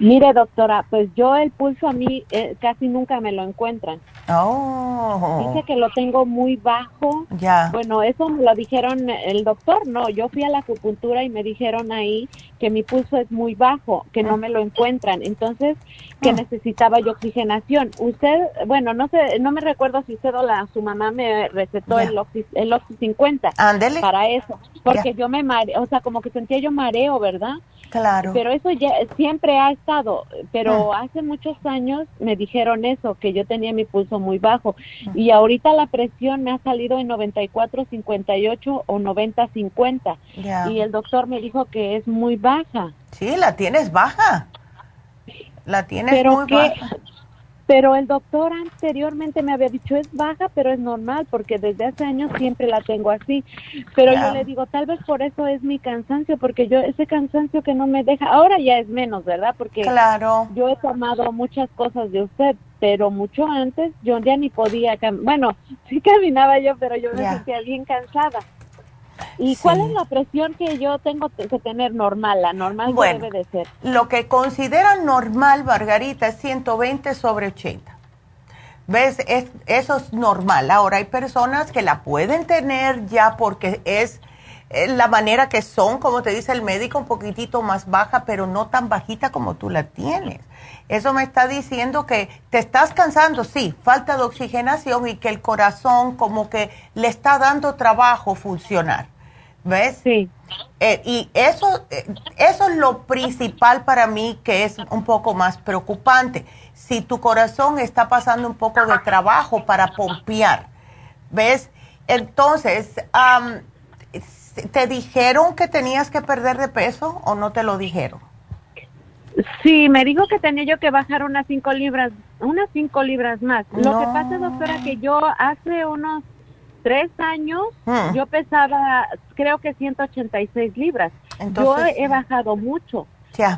Mire, doctora, pues yo el pulso a mí eh, casi nunca me lo encuentran. Oh. Dice que lo tengo muy bajo. Ya. Bueno, eso me lo dijeron el doctor, no, yo fui a la acupuntura y me dijeron ahí que mi pulso es muy bajo, que no me lo encuentran. Entonces, que ah. necesitaba yo oxigenación. Usted, bueno, no sé, no me recuerdo si usted o la, su mamá me recetó el, Oxy, el Oxy 50 Ándele. para eso, porque yo me mareo, o sea, como que sentía yo mareo, ¿verdad? Claro. Pero eso ya siempre ha estado, pero ah. hace muchos años me dijeron eso, que yo tenía mi pulso muy bajo ah. y ahorita la presión me ha salido en 94, 58 o 90, 50 y el doctor me dijo que es muy baja. Sí, la tienes baja. La tienes muy baja. Pero el doctor anteriormente me había dicho, es baja, pero es normal, porque desde hace años siempre la tengo así. Pero yo le digo, tal vez por eso es mi cansancio, porque yo, ese cansancio que no me deja, ahora ya es menos, ¿verdad? Porque claro. yo he tomado muchas cosas de usted, pero mucho antes yo ya ni podía, bueno, sí caminaba yo, pero yo me sentía bien cansada. ¿Y cuál es la presión que yo tengo que tener normal? La normal debe de ser. Lo que consideran normal, Margarita, es 120 sobre 80. ¿Ves? eso es normal. Ahora hay personas que la pueden tener ya porque es la manera que son, como te dice el médico, un poquitito más baja, pero no tan bajita como tú la tienes. Eso me está diciendo que te estás cansando, sí, falta de oxigenación y que el corazón como que le está dando trabajo funcionar. ¿Ves? Sí. Eh, y eso, eh, eso es lo principal para mí que es un poco más preocupante. Si tu corazón está pasando un poco de trabajo para pompear, ¿ves? Entonces, ¿te dijeron que tenías que perder de peso o no te lo dijeron? Sí, me dijo que tenía yo que bajar unas cinco libras, unas cinco libras más. Lo que pasa, doctora, que yo hace unos tres años hmm. yo pesaba, creo que 186 libras. Entonces, yo he bajado mucho.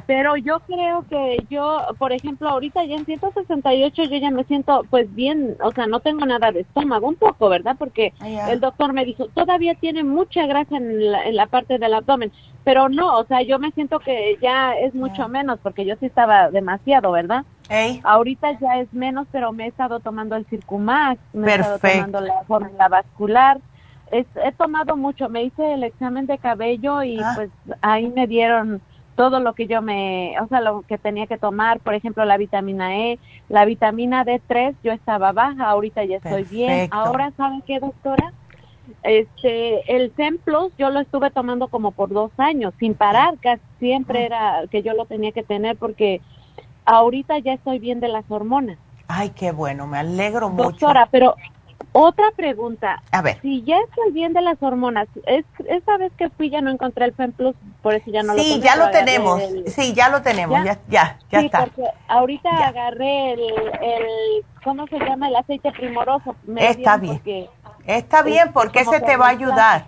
Pero yo creo que yo, por ejemplo, ahorita ya en 168 yo ya me siento pues bien, o sea, no tengo nada de estómago, un poco, ¿verdad? Porque el doctor me dijo, todavía tiene mucha grasa en la, en la, parte del abdomen, pero no, o sea, yo me siento que ya es mucho menos, porque yo sí estaba demasiado, ¿verdad? Ahorita ya es menos, pero me he estado tomando el Circumax, me he estado tomando la fórmula vascular, he tomado mucho, me hice el examen de cabello y ah. pues ahí me dieron todo lo que yo me, o sea, lo que tenía que tomar, por ejemplo, la vitamina E, la vitamina D3, yo estaba baja, ahorita ya estoy bien. Ahora, ¿saben qué, doctora? Este, el Plus yo lo estuve tomando como por dos años, sin parar, casi siempre era que yo lo tenía que tener porque ahorita ya estoy bien de las hormonas. Ay, qué bueno, me alegro mucho. Doctora, pero otra pregunta. A ver. Si ya estoy bien de las hormonas, es, esa vez que fui ya no encontré el FemPlus, por eso ya no lo Sí, ya lo tenemos. Sí, ya lo tenemos. Ya, ya, ya, sí, está. Porque ahorita agarré el, el, ¿cómo se llama? El aceite primoroso. está bien. está bien porque ese te va a ayudar.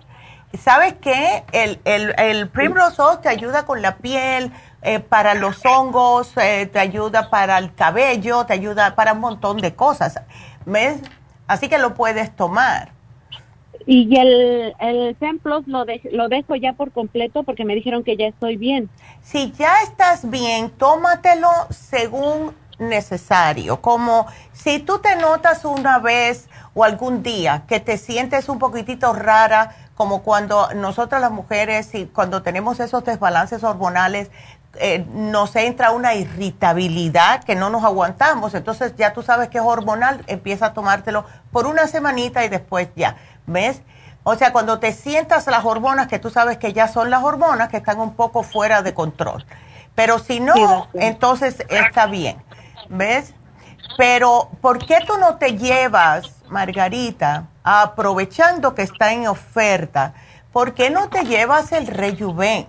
¿Sabes qué? El, el, el Primrose te ayuda con la piel, eh, para los hongos, eh, te ayuda para el cabello, te ayuda para un montón de cosas. ¿Ves? Así que lo puedes tomar. Y el, el Plus lo, lo dejo ya por completo porque me dijeron que ya estoy bien. Si ya estás bien, tómatelo según necesario, como si tú te notas una vez o algún día que te sientes un poquitito rara, como cuando nosotras las mujeres, y cuando tenemos esos desbalances hormonales, eh, nos entra una irritabilidad que no nos aguantamos, entonces ya tú sabes que es hormonal, empieza a tomártelo por una semanita y después ya, ¿ves? O sea, cuando te sientas las hormonas, que tú sabes que ya son las hormonas que están un poco fuera de control. Pero si no, entonces está bien, ¿ves? Pero, ¿por qué tú no te llevas, Margarita, aprovechando que está en oferta, ¿por qué no te llevas el Rejuven?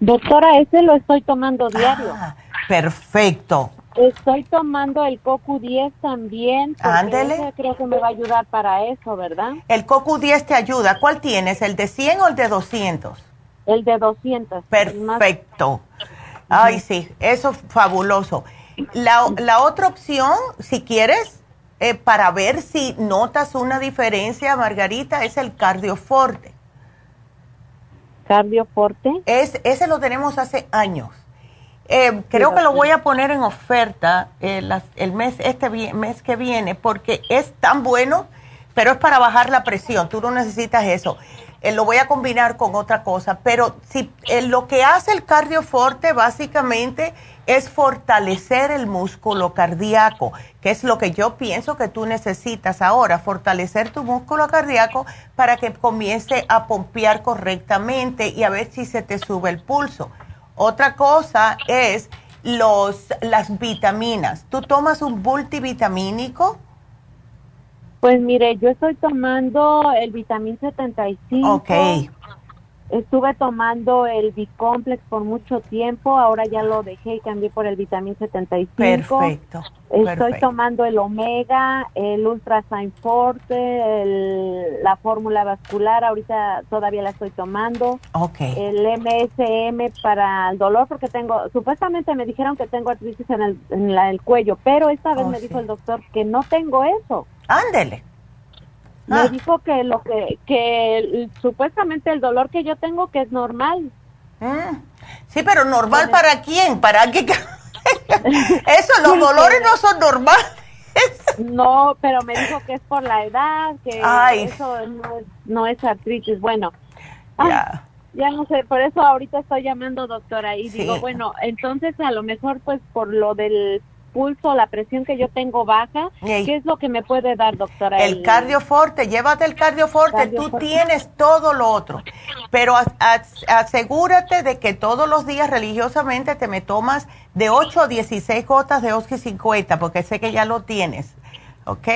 Doctora, ese lo estoy tomando diario. Ah, perfecto. Estoy tomando el Cocu 10 también. Ándele. Creo que me va a ayudar para eso, ¿verdad? El Cocu 10 te ayuda. ¿Cuál tienes? ¿El de 100 o el de 200? El de 200. Perfecto. Ay, sí, eso es fabuloso. La, la otra opción, si quieres, eh, para ver si notas una diferencia, Margarita, es el cardioforte. ¿Cardioforte? Es, ese lo tenemos hace años. Eh, creo que lo voy a poner en oferta eh, el mes este mes que viene porque es tan bueno, pero es para bajar la presión. Tú no necesitas eso. Eh, lo voy a combinar con otra cosa, pero si lo que hace el cardioforte básicamente es fortalecer el músculo cardíaco, que es lo que yo pienso que tú necesitas ahora, fortalecer tu músculo cardíaco para que comience a pompear correctamente y a ver si se te sube el pulso. Otra cosa es los, las vitaminas. ¿Tú tomas un multivitamínico? Pues mire, yo estoy tomando el vitamín 75. Ok. Estuve tomando el Bicomplex por mucho tiempo, ahora ya lo dejé y cambié por el vitamín 75. Perfecto. Estoy tomando el Omega, el Ultra Forte, la fórmula vascular, ahorita todavía la estoy tomando. Ok. El MSM para el dolor, porque tengo, supuestamente me dijeron que tengo artritis en el, en el cuello, pero esta vez oh, me dijo el doctor que no tengo eso. Ándele. Me ah. dijo que lo que, que supuestamente el dolor que yo tengo que es normal. Mm. Sí, pero normal para quién? ¿Para qué? Eso, los dolores no son normales. no, pero me dijo que es por la edad, que eso no es, artritis. Bueno, ya. ya no sé, por eso ahorita estoy llamando doctora y digo, bueno, entonces a lo mejor pues por lo del pulso, la presión que yo tengo baja, ¿qué es lo que me puede dar, doctora? El, cardioforte, llévate el cardioforte, tú tienes todo lo otro, pero asegúrate de que todos los días religiosamente te me tomas de 8 a 16 gotas de Oxy 50, porque sé que ya lo tienes, ¿ok?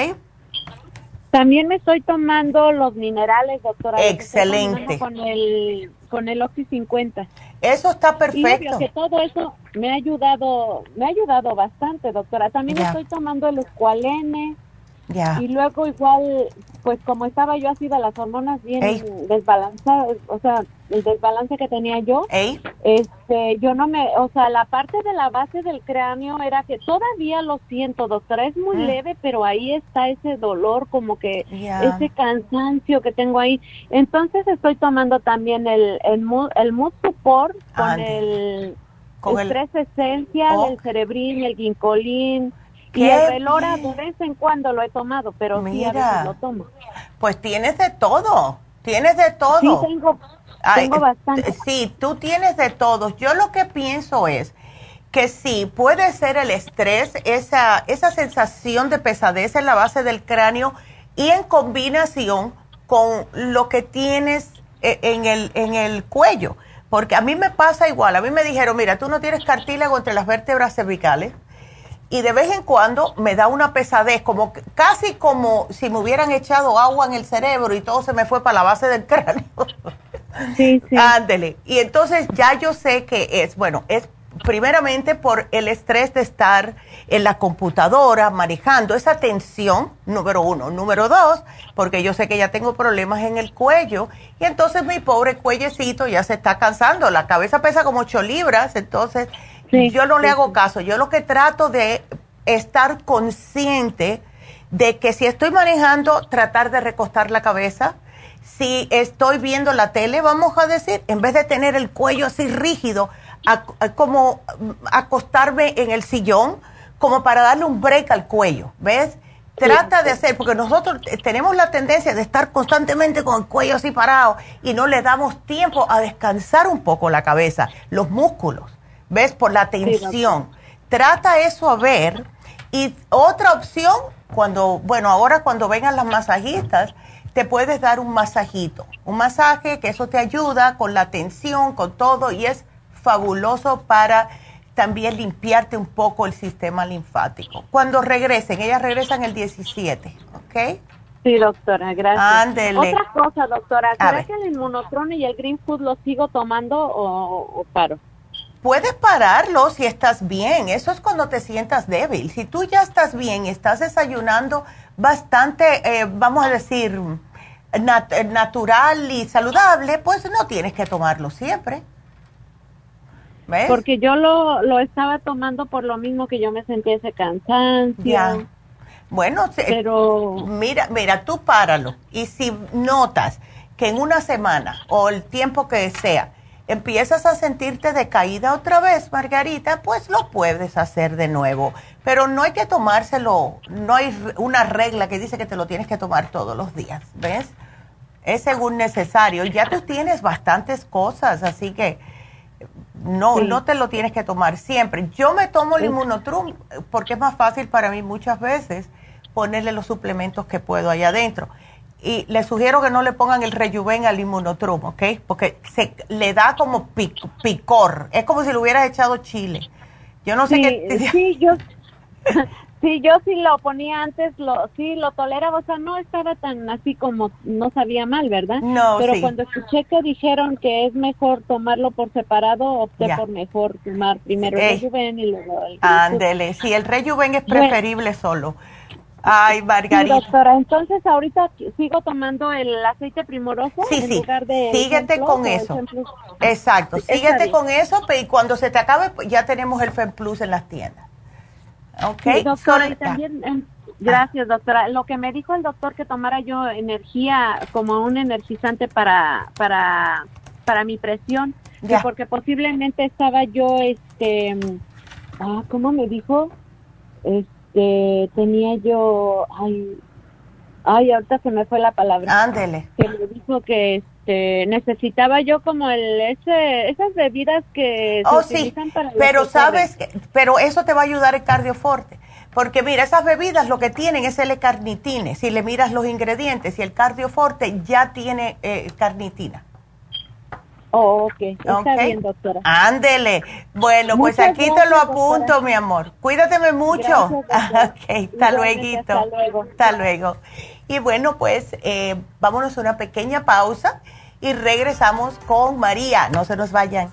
También me estoy tomando los minerales, doctora. Excelente. Con el, con el Oxy 50. Eso está perfecto. Y que todo eso me ha ayudado, me ha ayudado bastante, doctora. También estoy tomando el Escualene. Y luego igual, pues como estaba yo así de las hormonas bien desbalanzadas, o sea, el desbalance que tenía yo, este, yo no me, o sea, la parte de la base del cráneo era que todavía lo siento, doctora, es muy ah. leve, pero ahí está ese dolor, como que ese cansancio que tengo ahí. Entonces estoy tomando también el, el, el Mood Support con el con estrés esencial, el cerebrín, el ginkolín y el velora de vez en cuando lo he tomado, pero Mira, sí a veces lo tomo. Pues tienes de todo, tienes de todo. Sí, tengo, tengo bastante. Sí, tú tienes de todo. Yo lo que pienso es que sí, puede ser el estrés, esa, esa sensación de pesadez en la base del cráneo y en combinación con lo que tienes eh, en el, en el cuello. Porque a mí me pasa igual, a mí me dijeron, mira, tú no tienes cartílago entre las vértebras cervicales y de vez en cuando me da una pesadez, como casi como si me hubieran echado agua en el cerebro y todo se me fue para la base del cráneo. Sí, sí. Ándele. Y entonces ya yo sé que es, bueno, es primeramente por el estrés de estar en la computadora manejando esa tensión, número uno. Número dos, porque yo sé que ya tengo problemas en el cuello y entonces mi pobre cuellecito ya se está cansando. La cabeza pesa como ocho libras, entonces yo no le hago caso. Yo lo que trato de estar consciente de que si estoy manejando, tratar de recostar la cabeza. Si estoy viendo la tele, vamos a decir, en vez de tener el cuello así rígido, como acostarme en el sillón, como para darle un break al cuello, ¿ves? Trata de hacer, porque nosotros tenemos la tendencia de estar constantemente con el cuello así parado y no le damos tiempo a descansar un poco la cabeza, los músculos, ¿ves? Por la tensión. Trata eso a ver. Y otra opción, cuando, bueno, ahora cuando vengan las masajistas, te puedes dar un masajito, un masaje que eso te ayuda con la tensión, con todo, y es fabuloso para también limpiarte un poco el sistema linfático. Cuando regresen, ellas regresan el 17, ¿ok? Sí, doctora, gracias. Ándele. Otra cosa, doctora, ¿será que el inmunotron y el green food lo sigo tomando o, paro? Puedes pararlo si estás bien, eso es cuando te sientas débil. Si tú ya estás bien, estás desayunando bastante, eh, vamos a decir, natural y saludable, pues no tienes que tomarlo siempre. Porque yo lo, lo estaba tomando por lo mismo que yo me sentía ese cansancio. Bueno, pero mira, mira, tú páralo y si notas que en una semana o el tiempo que sea empiezas a sentirte decaída otra vez, Margarita, pues lo puedes hacer de nuevo. Pero no hay que tomárselo, no hay una regla que dice que te lo tienes que tomar todos los días, ¿ves? Es según necesario. Ya tú tienes bastantes cosas, así que no, no te lo tienes que tomar siempre. Yo me tomo el inmunotrum porque es más fácil para mí muchas veces ponerle los suplementos que puedo allá adentro. Y le sugiero que no le pongan el rejuven al inmunotrum, ¿ok? Porque se le da como picor. Es como si le hubieras echado chile. Yo no sé qué... Sí, yo... Sí, yo sí lo ponía antes, lo, sí lo toleraba, o sea, no estaba tan así como, no sabía mal, ¿verdad? No, Pero cuando escuché que dijeron que es mejor tomarlo por separado, opté por mejor tomar primero el rejuven y luego el... Ándele, sí, el rejuven es preferible solo. Ay, Margarita. doctora, entonces ahorita sigo tomando el aceite primoroso sí, en lugar de... síguete con eso. Exacto, síguete con eso, y cuando se te acabe, pues ya tenemos el FEMPLUS en las tiendas. Ok. doctora, y también, em, gracias, doctora. Lo que me dijo el doctor que tomara yo energía como un energizante para, para, para mi presión, porque posiblemente estaba yo, este, ah, ¿cómo me dijo? Este, tenía yo, ay, ay, ahorita se me fue la palabra. Ándele. Que me dijo que este, necesitaba yo como el ese esas bebidas que oh, sí, pero sabes pero eso te va a ayudar el cardioforte porque mira esas bebidas lo que tienen es el carnitine si le miras los ingredientes y el cardioforte ya tiene eh, carnitina Oh, ok. Está bien, doctora. Ándele. Bueno, pues aquí te lo apunto, mi amor. Cuídateme mucho. ok, hasta luego. Hasta luego. Hasta luego. Y bueno, pues eh, vámonos a una pequeña pausa y regresamos con María. No se nos vayan.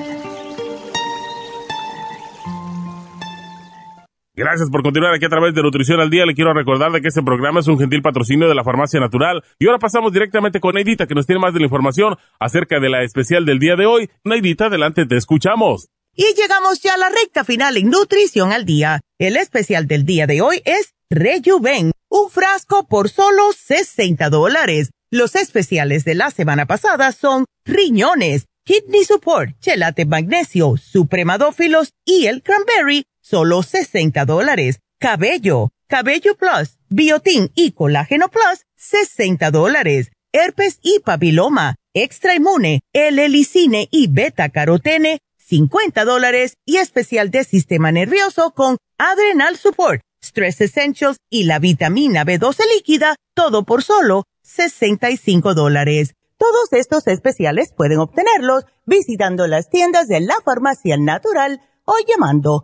Gracias por continuar aquí a través de Nutrición al Día. Le quiero recordar de que este programa es un gentil patrocinio de la Farmacia Natural. Y ahora pasamos directamente con Neidita, que nos tiene más de la información acerca de la especial del día de hoy. Neidita, adelante, te escuchamos. Y llegamos ya a la recta final en Nutrición al Día. El especial del día de hoy es Rejuven, un frasco por solo 60 dólares. Los especiales de la semana pasada son riñones, kidney support, chelate magnesio, supremadófilos y el cranberry, solo 60 dólares. Cabello, cabello plus, biotín y colágeno plus, 60 dólares. Herpes y papiloma, extra inmune, el helicine y beta carotene, 50 dólares y especial de sistema nervioso con Adrenal Support, Stress Essentials y la vitamina B12 líquida, todo por solo 65 dólares. Todos estos especiales pueden obtenerlos visitando las tiendas de la farmacia natural o llamando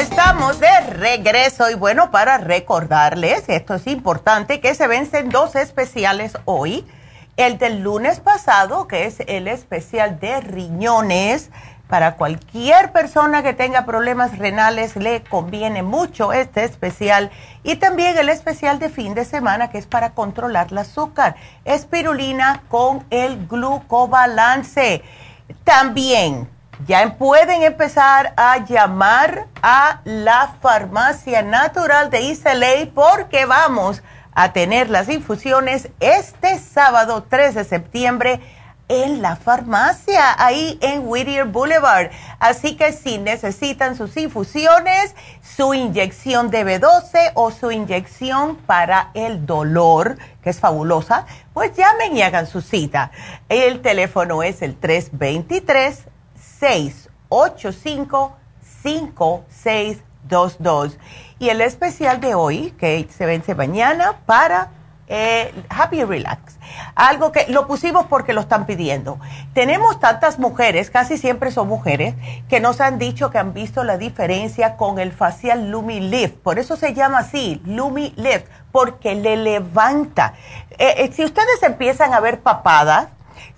Estamos de regreso y bueno, para recordarles, esto es importante, que se vencen dos especiales hoy. El del lunes pasado, que es el especial de riñones. Para cualquier persona que tenga problemas renales le conviene mucho este especial. Y también el especial de fin de semana, que es para controlar el azúcar. Espirulina con el glucobalance. También ya pueden empezar a llamar a la farmacia natural de Isaley porque vamos a tener las infusiones este sábado 3 de septiembre en la farmacia, ahí en Whittier Boulevard. Así que si necesitan sus infusiones, su inyección de B12 o su inyección para el dolor, que es fabulosa, pues llamen y hagan su cita. El teléfono es el 323 685-5622. Y el especial de hoy, que se vence mañana, para eh, Happy Relax. Algo que lo pusimos porque lo están pidiendo. Tenemos tantas mujeres, casi siempre son mujeres, que nos han dicho que han visto la diferencia con el facial Lumi Lift. Por eso se llama así, Lumi Lift, porque le levanta. Eh, eh, si ustedes empiezan a ver papadas,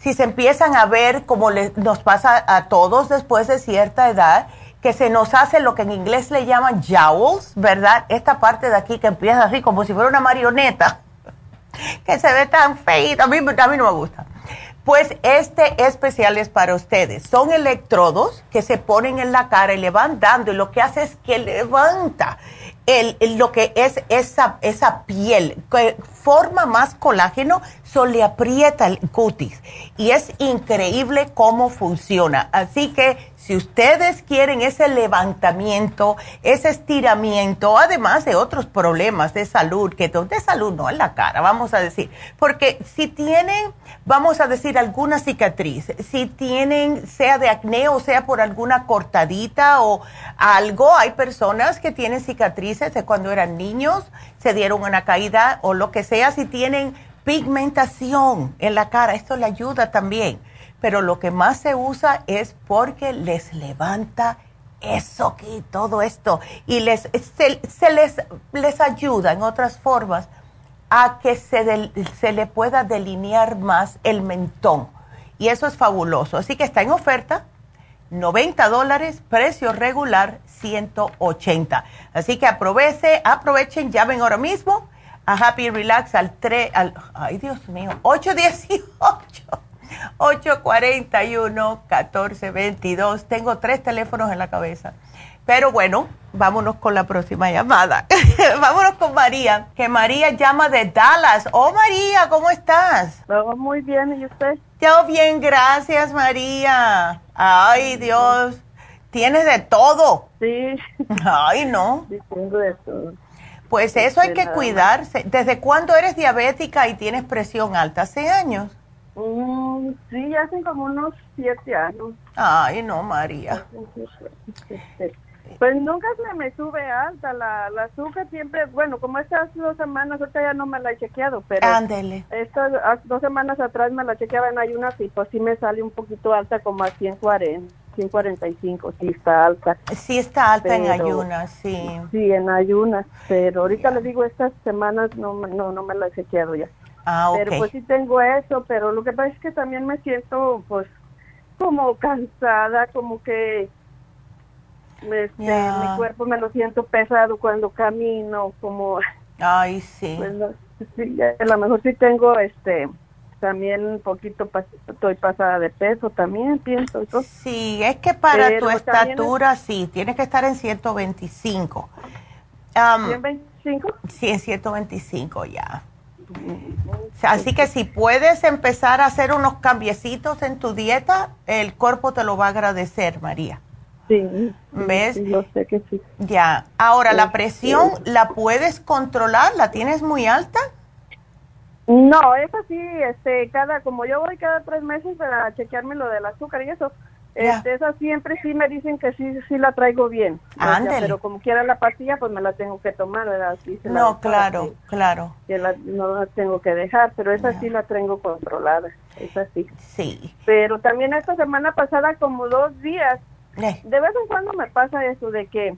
si se empiezan a ver como nos pasa a todos después de cierta edad, que se nos hace lo que en inglés le llaman jowls, ¿verdad? Esta parte de aquí que empieza así como si fuera una marioneta, que se ve tan feita, a mí, a mí no me gusta. Pues este especial es para ustedes. Son electrodos que se ponen en la cara y le van dando y lo que hace es que levanta el, lo que es esa, esa piel, que forma más colágeno, eso le aprieta el cutis. Y es increíble cómo funciona. Así que si ustedes quieren ese levantamiento, ese estiramiento, además de otros problemas de salud, que de salud no en la cara, vamos a decir, porque si tienen, vamos a decir, alguna cicatriz, si tienen, sea de acné o sea por alguna cortadita o algo, hay personas que tienen cicatrices de cuando eran niños, se dieron una caída o lo que sea, si tienen pigmentación en la cara, esto le ayuda también pero lo que más se usa es porque les levanta eso y todo esto. Y les se, les les ayuda en otras formas a que se, se le pueda delinear más el mentón. Y eso es fabuloso. Así que está en oferta 90 dólares precio regular 180 así que aprovechen aprovechen llamen ahora mismo a Happy Relax al 3 al ay Dios mío 818 841-1422. Tengo tres teléfonos en la cabeza. Pero bueno, vámonos con la próxima llamada. vámonos con María, que María llama de Dallas. Oh, María, ¿cómo estás? muy bien, ¿y usted? Yo bien, gracias, María. Ay, Dios. Tienes de todo. Sí. Ay, no. Sí, tengo de todo. Pues eso hay que cuidarse. ¿Desde cuándo eres diabética y tienes presión alta? ¿Hace años? Mm, sí, hacen como unos siete años. Ay, no, María. Pues nunca se me sube alta la, la azúcar, siempre, bueno, como estas dos semanas, ahorita ya no me la he chequeado, pero Ándele. estas dos semanas atrás me la chequeaba en ayunas y pues sí me sale un poquito alta, como a 140, 145, sí está alta. Sí está alta en ayunas, sí. Sí, en ayunas, pero ahorita le digo, estas semanas no, no, no me la he chequeado ya. Ah, pero pues sí tengo eso, pero lo que pasa es que también me siento pues como cansada, como que este, mi cuerpo me lo siento pesado cuando camino, como... Ay, sí. Pues, sí a lo mejor sí tengo este también un poquito estoy pasada de peso también pienso eso. sí es que para tu estatura sí tienes que estar en 125 125 sí en 125 ya Así que si puedes empezar a hacer unos cambiecitos en tu dieta, el cuerpo te lo va a agradecer, María. Sí. ¿Ves? yo sé que sí. Ya. Ahora, ¿la presión la puedes controlar? ¿La tienes muy alta? No, es así, este, cada, como yo voy cada tres meses para chequearme lo del azúcar y eso, este, esa siempre sí me dicen que sí, sí la traigo bien. pero como quiera la pastilla, pues me la tengo que tomar, ¿verdad? no, claro, claro. Que no la tengo que dejar, pero esa sí la tengo controlada, esa sí. Sí. Pero también esta semana pasada, como dos días, eh. de vez en cuando me pasa eso de que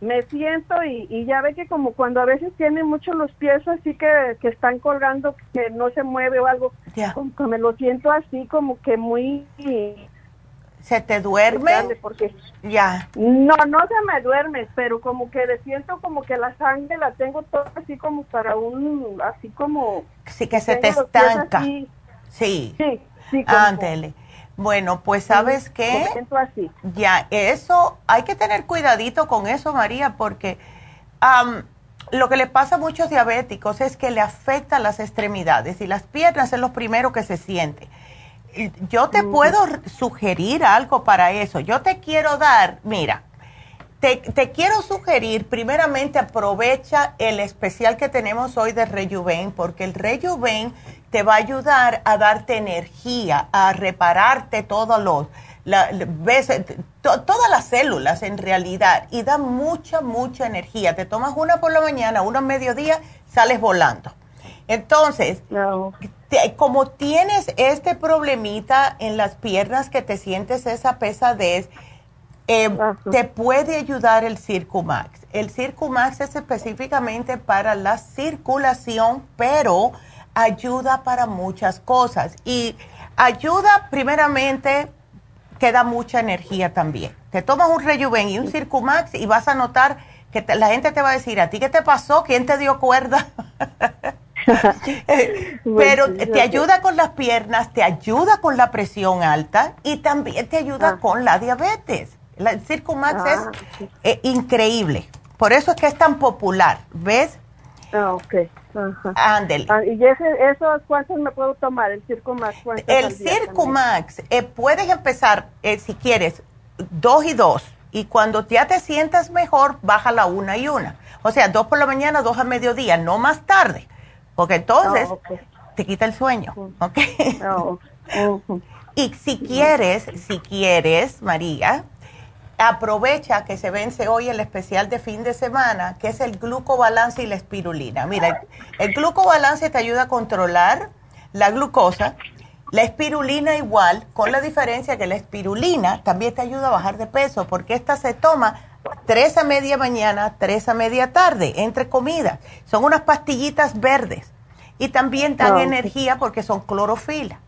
me siento y, y, ya ve que como cuando a veces tiene mucho los pies así que, que están colgando, que no se mueve o algo, como que me lo siento así como que muy ¿Se te duerme? Porque ya. No, no se me duerme, pero como que siento como que la sangre la tengo toda así como para un, así como... Sí, que se te estanca. Sí. Sí, sí Ándele. Bueno, pues sabes qué? Así. Ya, eso, hay que tener cuidadito con eso, María, porque lo que le pasa a muchos diabéticos es que le afecta las extremidades y las piernas es lo primero que se siente yo te puedo sugerir algo para eso. Yo te quiero dar, mira, te, quiero sugerir, primeramente aprovecha el especial que tenemos hoy de Rejuven, porque el Rejuven te va a ayudar a darte energía, a repararte todos los, todas las células en realidad, y da mucha, mucha energía. Te tomas una por la mañana, una a mediodía, sales volando. Entonces, como tienes este problemita en las piernas que te sientes esa pesadez, eh, te puede ayudar el Circumax. El Circumax es específicamente para la circulación, pero ayuda para muchas cosas. Y ayuda primeramente que da mucha energía también. Te tomas un Rejuven y un Circumax y vas a notar que la gente te va a decir, ¿a ti qué te pasó? ¿Quién te dio cuerda? Pero te ayuda con las piernas, te ayuda con la presión alta y también te ayuda ah. con la diabetes. El Circumax es ah, eh, increíble. Por eso es que es tan popular, ¿ves? Ah, ok. Ándele. Ah, ¿Y ese, esos cuántos me puedo tomar, el Circumax? El Circumax, eh, puedes empezar, eh, si quieres, dos y dos. Y cuando ya te sientas mejor, baja la una y una. O sea, dos por la mañana, dos a mediodía, no más tarde porque entonces ah, te quita el sueño, ¿ok? Ah, y si quieres, si quieres, María, aprovecha que se vence hoy el especial de fin de semana, que es el glucobalance y la espirulina. Mira, el glucobalance te ayuda a controlar la glucosa, la espirulina igual, con la diferencia que la espirulina también te ayuda a bajar de peso, porque esta se toma tres a media mañana, tres a media tarde, entre comidas. Son unas pastillitas verdes y también dan ah, energía porque son clorofila.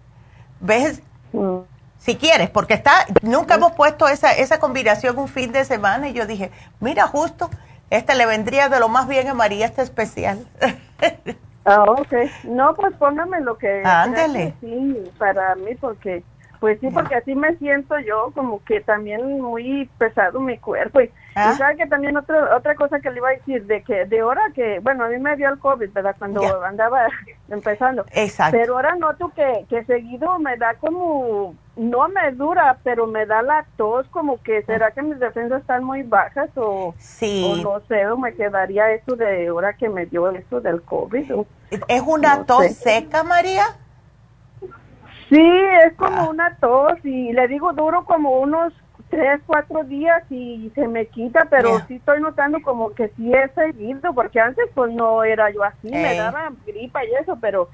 ¿Ves? Mm. Si quieres, porque está, nunca hemos puesto esa, esa combinación un fin de semana y yo dije, mira, justo, este le vendría de lo más bien a María este especial. ah, ok. No, pues póngame lo que... Ándele. Sí, para mí, porque pues sí, porque así me siento yo, como que también muy pesado mi cuerpo. Y, ah. sabe que también otra otra cosa que le iba a decir, de que de hora que, bueno, a mí me dio el COVID, ¿verdad? Cuando andaba empezando. Exacto. Pero ahora noto que, que seguido me da como, no me dura, pero me da la tos, como que, ¿será que mis defensas están muy bajas o, sí. o no sé, o me quedaría eso de ahora que me dio eso del COVID? ¿Es una tos seca, María? Sí, es como una tos y le digo duro como unos tres, cuatro días y se me quita, pero sí estoy notando como que sí he seguido, porque antes pues no era yo así, me daba gripa y eso, pero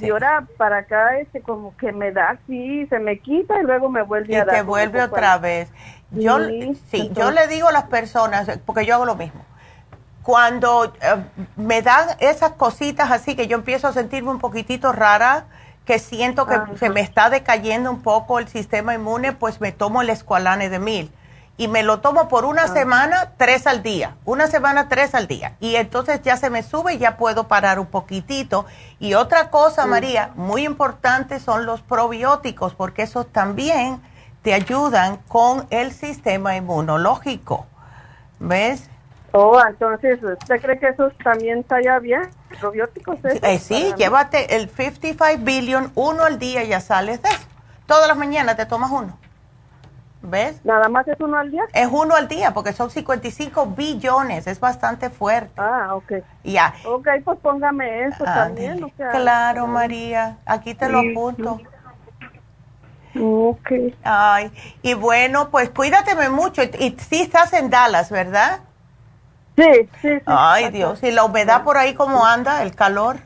de ahora para acá este como que me da así, se me quita y luego me vuelve a dar. Y te vuelve otra vez. Yo, sí, yo le digo a las personas, porque yo hago lo mismo, cuando eh, me dan esas cositas así que yo empiezo a sentirme un poquitito rara, que siento que se me está decayendo un poco el sistema inmune, pues me tomo el escualane de mil. Y me lo tomo por una semana, tres al día. Una semana, tres al día. Y entonces ya se me sube y ya puedo parar un poquitito. Y otra cosa, María, muy importante son los probióticos, porque esos también te ayudan con el sistema inmunológico. ¿Ves? Oh, entonces, ¿usted cree que eso también está ya bien? ¿Probióticos? Eh, sí, llévate el 55 billion, uno al día y ya sales de eso. Todas las mañanas te tomas uno. ¿ves? ¿Nada más es uno al día? Es uno al día, porque son 55 billones, es bastante fuerte. Ah, ok. Ya. Ok, pues póngame eso también. claro, María, aquí te lo apunto. Ok. Ay, y bueno, pues cuídateme mucho. Y, sí estás en Dallas, ¿verdad? Sí, sí, sí. Ay, Dios, ¿y la humedad por ahí cómo anda, el calor?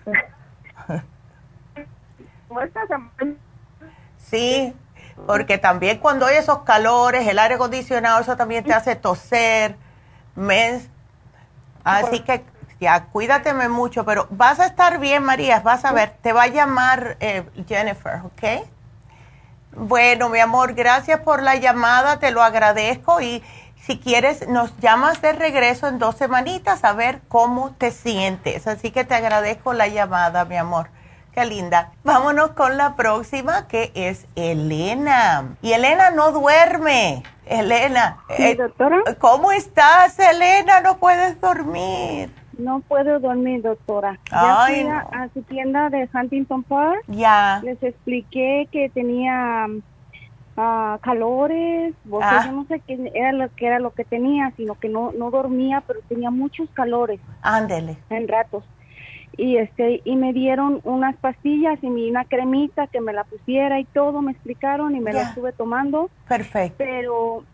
Sí, porque también cuando hay esos calores, el aire acondicionado, eso también te hace toser. mes Así que ya, cuídateme mucho, pero vas a estar bien, María, vas a ver, te va a llamar eh, Jennifer, ¿ok? Bueno, mi amor, gracias por la llamada, te lo agradezco y si quieres nos llamas de regreso en dos semanitas a ver cómo te sientes. Así que te agradezco la llamada, mi amor. Qué linda. Vámonos con la próxima que es Elena. Y Elena no duerme. Elena. Eh, doctora. ¿Cómo estás, Elena? No puedes dormir. No puedo dormir, doctora. Ya fui a, su tienda de Huntington Park. Ya. Les expliqué que tenía uh, calores, porque ah. yo no sé qué era lo que era lo que tenía, sino que no no dormía, pero tenía muchos calores. Ándele. En ratos. Y este y me dieron unas pastillas y una cremita que me la pusiera y todo, me explicaron y me la estuve tomando. Perfecto. Pero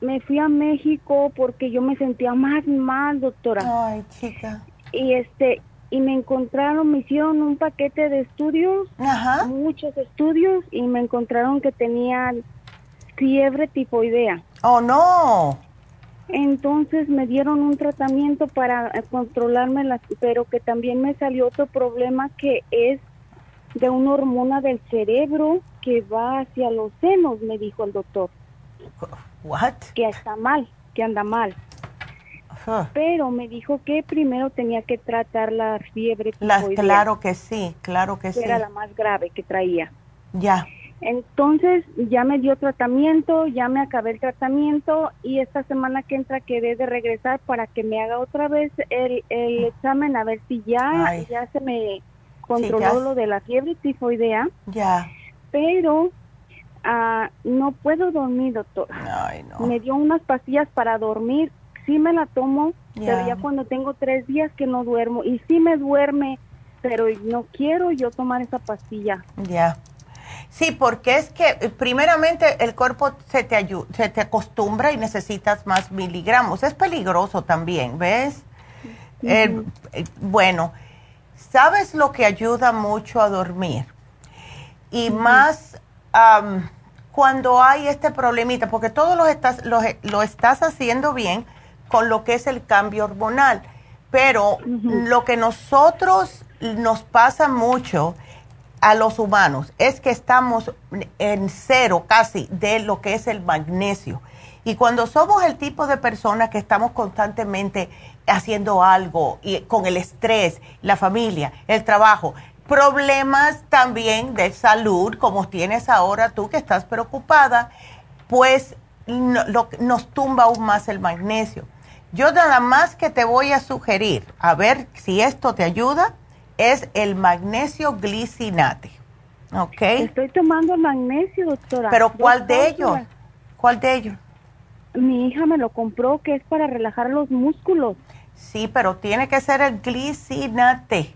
me fui a México porque yo me sentía más mal, doctora. Ay, chica. Y este y me encontraron, me hicieron un paquete de estudios, muchos estudios y me encontraron que tenía fiebre tifoidea. Oh, no. Entonces me dieron un tratamiento para controlarme, las, pero que también me salió otro problema que es de una hormona del cerebro que va hacia los senos, me dijo el doctor. What? Que está mal, que anda mal. Pero me dijo que primero tenía que tratar la fiebre claro que sí, claro que, sí. Era la más grave que traía. Ya. Entonces ya me dio tratamiento, ya me acabé el tratamiento y esta semana que entra quedé de regresar para que me haga otra vez el, el examen a ver si ya, ya se me controló lo de la fiebre tifoidea. Ya. Pero Ah, no puedo dormir, doctor. Me dio unas pastillas para dormir. Sí me la tomo, pero ya cuando tengo tres días que no duermo. Y sí me duerme, pero no quiero yo tomar esa pastilla. Ya. Sí, porque es que eh, primeramente el cuerpo se te, se te acostumbra y necesitas más miligramos. Es peligroso también, ¿ves? Eh, eh, bueno, ¿sabes lo que ayuda mucho a dormir? Y más cuando hay este problemita, porque todo lo estás, lo, lo, estás haciendo bien con lo que es el cambio hormonal, pero lo que nosotros nos pasa mucho a los humanos es que estamos en cero casi de lo que es el magnesio. Y cuando somos el tipo de personas que estamos constantemente haciendo algo y con el estrés, la familia, el trabajo, problemas también de salud, como tienes ahora tú que estás preocupada, pues nos tumba aún más el magnesio. Yo nada más que te voy a sugerir, a ver si esto te ayuda, es el magnesio glicinate. ¿Ok? Estoy tomando magnesio, doctora. ¿Pero cuál de ellos? ¿Cuál de ellos? Mi hija me lo compró, que es para relajar los músculos. Sí, pero tiene que ser el glicinate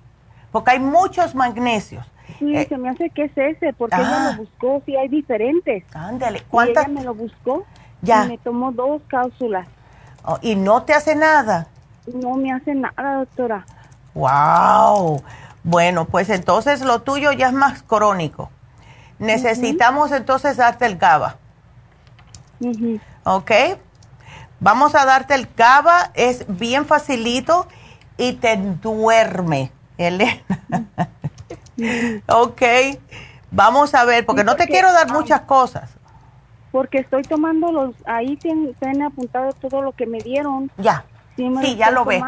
porque hay muchos magnesios. Sí, eh, se me hace que es ese, porque ella lo ah. buscó, sí hay diferentes. Ándale, ¿cuántas? ella me lo buscó ya. y me tomó dos cápsulas. Oh, ¿Y no te hace nada? No me hace nada, doctora. Wow. Bueno, pues entonces lo tuyo ya es más crónico. Necesitamos entonces darte el GABA. ¿Ok? Vamos a darte el GABA, es bien facilito y te duerme. Elena. ok, vamos a ver, porque, no te quiero dar muchas cosas. Porque estoy tomando los, ahí tienen, apuntado todo lo que me dieron. Ya, sí, ya lo ve.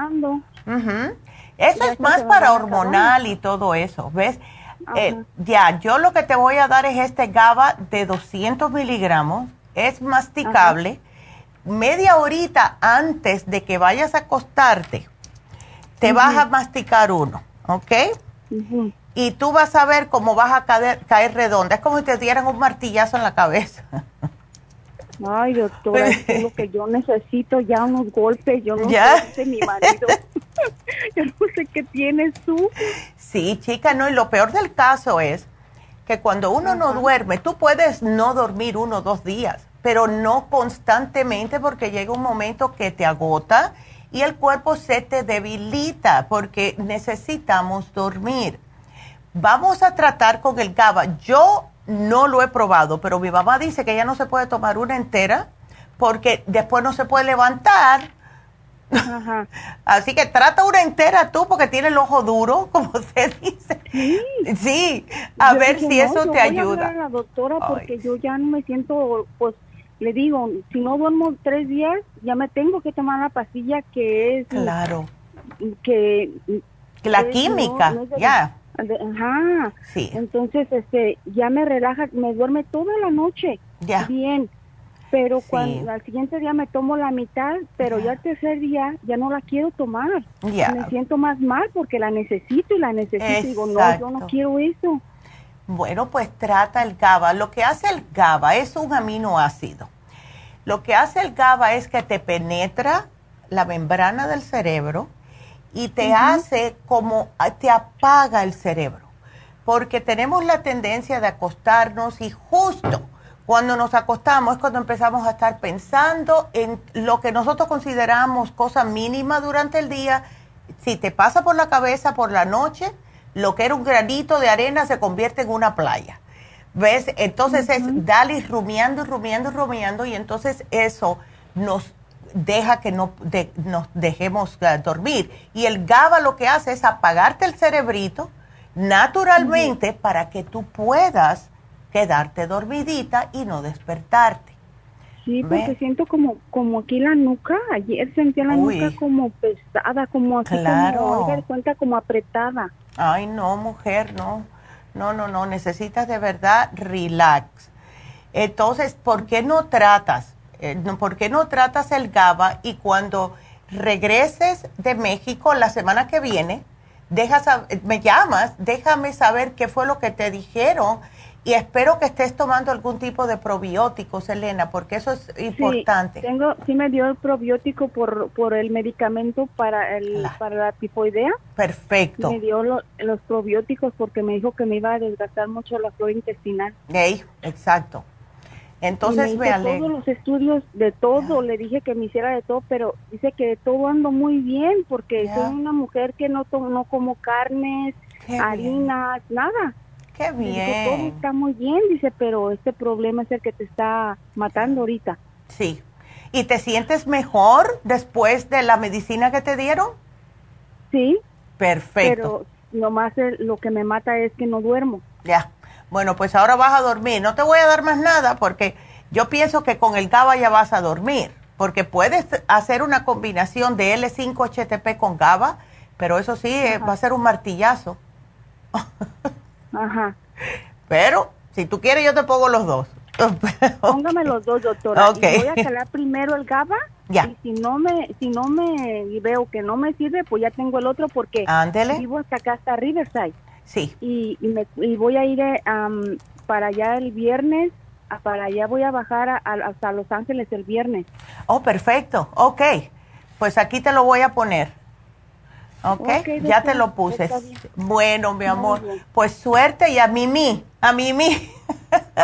Eso es más para hormonal y todo eso, ¿ves? Eh, ya, yo lo que te voy a dar es este GABA de 200 miligramos, es masticable. Media horita antes de que vayas a acostarte, te vas a masticar uno ¿ok? Y tú vas a ver cómo vas a caer, caer redonda. Es como si te dieran un martillazo en la cabeza. Ay, doctora, es lo que yo necesito, ya unos golpes, yo no ¿Ya? sé mi marido. yo no sé qué tienes tú. Sí, chica, no, y lo peor del caso es que cuando uno no duerme, tú puedes no dormir uno o dos días, pero no constantemente porque llega un momento que te agota y el cuerpo se te debilita porque necesitamos dormir. Vamos a tratar con el GABA. Yo no lo he probado, pero mi mamá dice que ya no se puede tomar una entera porque después no se puede levantar. Así que trata una entera tú porque tiene el ojo duro, como se dice. Sí, a ver si eso te ayuda. a la doctora porque yo ya no me siento, pues le digo, si no duermo tres días, ya me tengo que tomar la pastilla que es... Claro. Que... La química, ya. Ajá. Sí. Entonces, este, ya me relaja, me duerme toda la noche. Ya. Bien. Pero cuando al siguiente día me tomo la mitad, pero ya el tercer día ya no la quiero tomar. Ya. Me siento más mal porque la necesito y la necesito. Y digo, no, yo no quiero eso. Bueno, pues trata el GABA. Lo que hace el GABA es un aminoácido. Lo que hace el GABA es que te penetra la membrana del cerebro y te hace como, ah, te apaga el cerebro, porque tenemos la tendencia de acostarnos y justo cuando nos acostamos es cuando empezamos a estar pensando en lo que nosotros consideramos cosa mínima durante el día. Si te pasa por la cabeza por la noche, lo que era un granito de arena se convierte en una playa. ¿Ves? Entonces es dale rumiando y rumiando y rumiando y entonces eso nos deja que no nos dejemos eh, dormir. Y el GABA lo que hace es apagarte el cerebrito naturalmente para que tú puedas quedarte dormidita y no despertarte. Sí, porque siento como como aquí la nuca, ayer sentía la nuca como pesada, como así claro. como, cuenta como apretada. Ay, no, mujer, no. No, no, no, necesitas de verdad relax. Entonces, ¿por qué no tratas? Eh, ¿por qué no tratas el GABA y cuando regreses de México la semana que viene, dejas, me llamas, déjame saber qué fue lo que te dijeron y espero que estés tomando algún tipo de probióticos, Elena, porque eso es importante. Sí, tengo, sí me dio el probiótico por, por el medicamento para, el, para la tifoidea. Perfecto. Me dio los probióticos porque me dijo que me iba a desgastar mucho la flora intestinal. exacto. Entonces me, todos los estudios de todo, le dije que me hiciera de todo, pero dice que de todo ando muy bien porque soy una mujer que no no como carnes, harinas, nada. Qué bien. todo está muy bien, dice, pero este problema es el que te está matando ahorita. Sí. ¿Y te sientes mejor después de la medicina que te dieron? Sí. Perfecto. Pero nomás lo que me mata es que no duermo. Ya. Bueno, pues ahora vas a dormir. No te voy a dar más nada porque yo pienso que con el GABA ya vas a dormir, porque puedes hacer una combinación de L5-HTP con GABA, pero eso sí, eh, va a ser un martillazo. Ajá. Pero si tú quieres, yo te pongo los dos. Póngame los dos, doctora. Okay. voy a calar primero el GABA. Ya. Y si no me, si no me veo que no me sirve, pues ya tengo el otro porque vivo hasta acá, hasta Riverside. Sí. Y, y, voy a ir eh, para allá el viernes, para allá voy a bajar hasta Los Ángeles el viernes. Oh, perfecto. Ok. Pues aquí te lo voy a poner. Ok, okay ya te lo puse. Bueno, mi amor, pues suerte y a Mimi, a Mimi.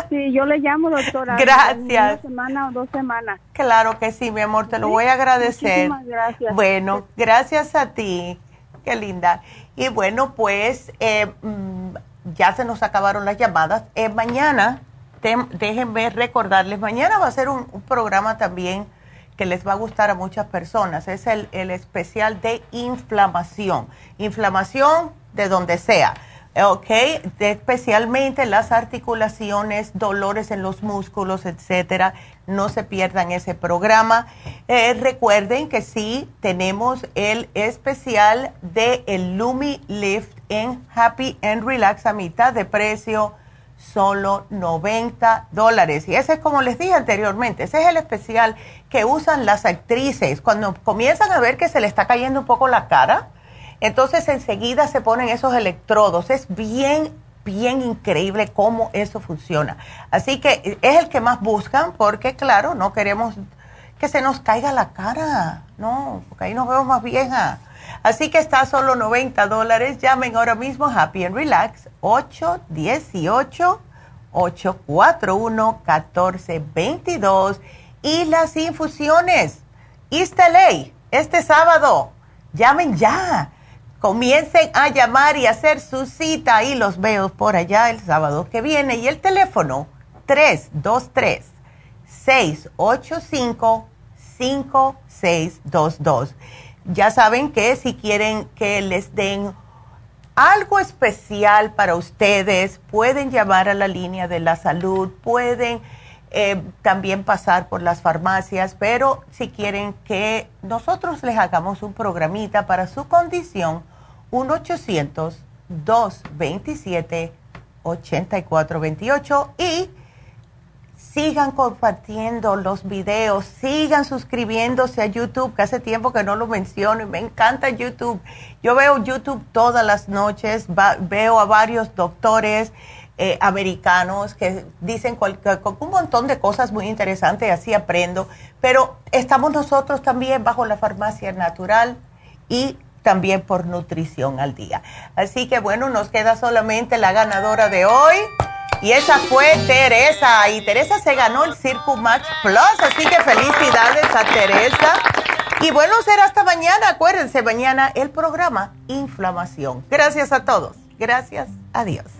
Sí, yo le llamo, doctora. Gracias. Una semana o dos semanas. Claro que sí, mi amor, te lo voy a agradecer. Muchísimas gracias. Bueno, gracias a ti. Qué linda. Y bueno, pues eh, mm, ya se nos acabaron las llamadas. Eh, mañana, déjenme recordarles, mañana va a ser un, programa también que les va a gustar a muchas personas. Es el, el especial de inflamación. Inflamación de donde sea ¿ok? especialmente las articulaciones, dolores en los músculos, etcétera. No se pierdan ese programa. Eh, recuerden que sí tenemos el especial de el Lumi Lift en Happy and Relax a mitad de precio, solo 90 dólares. Y ese es como les dije anteriormente, ese es el especial que usan las actrices cuando comienzan a ver que se le está cayendo un poco la cara entonces enseguida se ponen esos electrodos. Es bien bien increíble cómo eso funciona. Así que es el que más buscan porque, claro, no queremos que se nos caiga la cara, no, porque ahí nos vemos más vieja. Así que está a solo 90 dólares. Llamen ahora mismo Happy and Relax 818-841-1422. Y las infusiones. East este sábado. Llamen ya comiencen a llamar y hacer su cita y los veo por allá el sábado que viene. Y el teléfono 323-685-5622. Ya saben que si quieren que les den algo especial para ustedes, pueden llamar a la línea de la salud, pueden eh, también pasar por las farmacias, pero si quieren que nosotros les hagamos un programita para su condición, 1-800-227-8428 y sigan compartiendo los videos, sigan suscribiéndose a YouTube, que hace tiempo que no lo menciono y me encanta YouTube. Yo veo YouTube todas las noches, veo a varios doctores eh, americanos que dicen un montón de cosas muy interesantes, así aprendo, pero estamos nosotros también bajo la farmacia natural y también por nutrición al día. Así que bueno, nos queda solamente la ganadora de hoy. Y esa fue Teresa. Y Teresa se ganó el Circo Match Plus. Así que felicidades a Teresa. Y bueno, será hasta mañana. Acuérdense, mañana el programa Inflamación. Gracias a todos. Gracias. Adiós.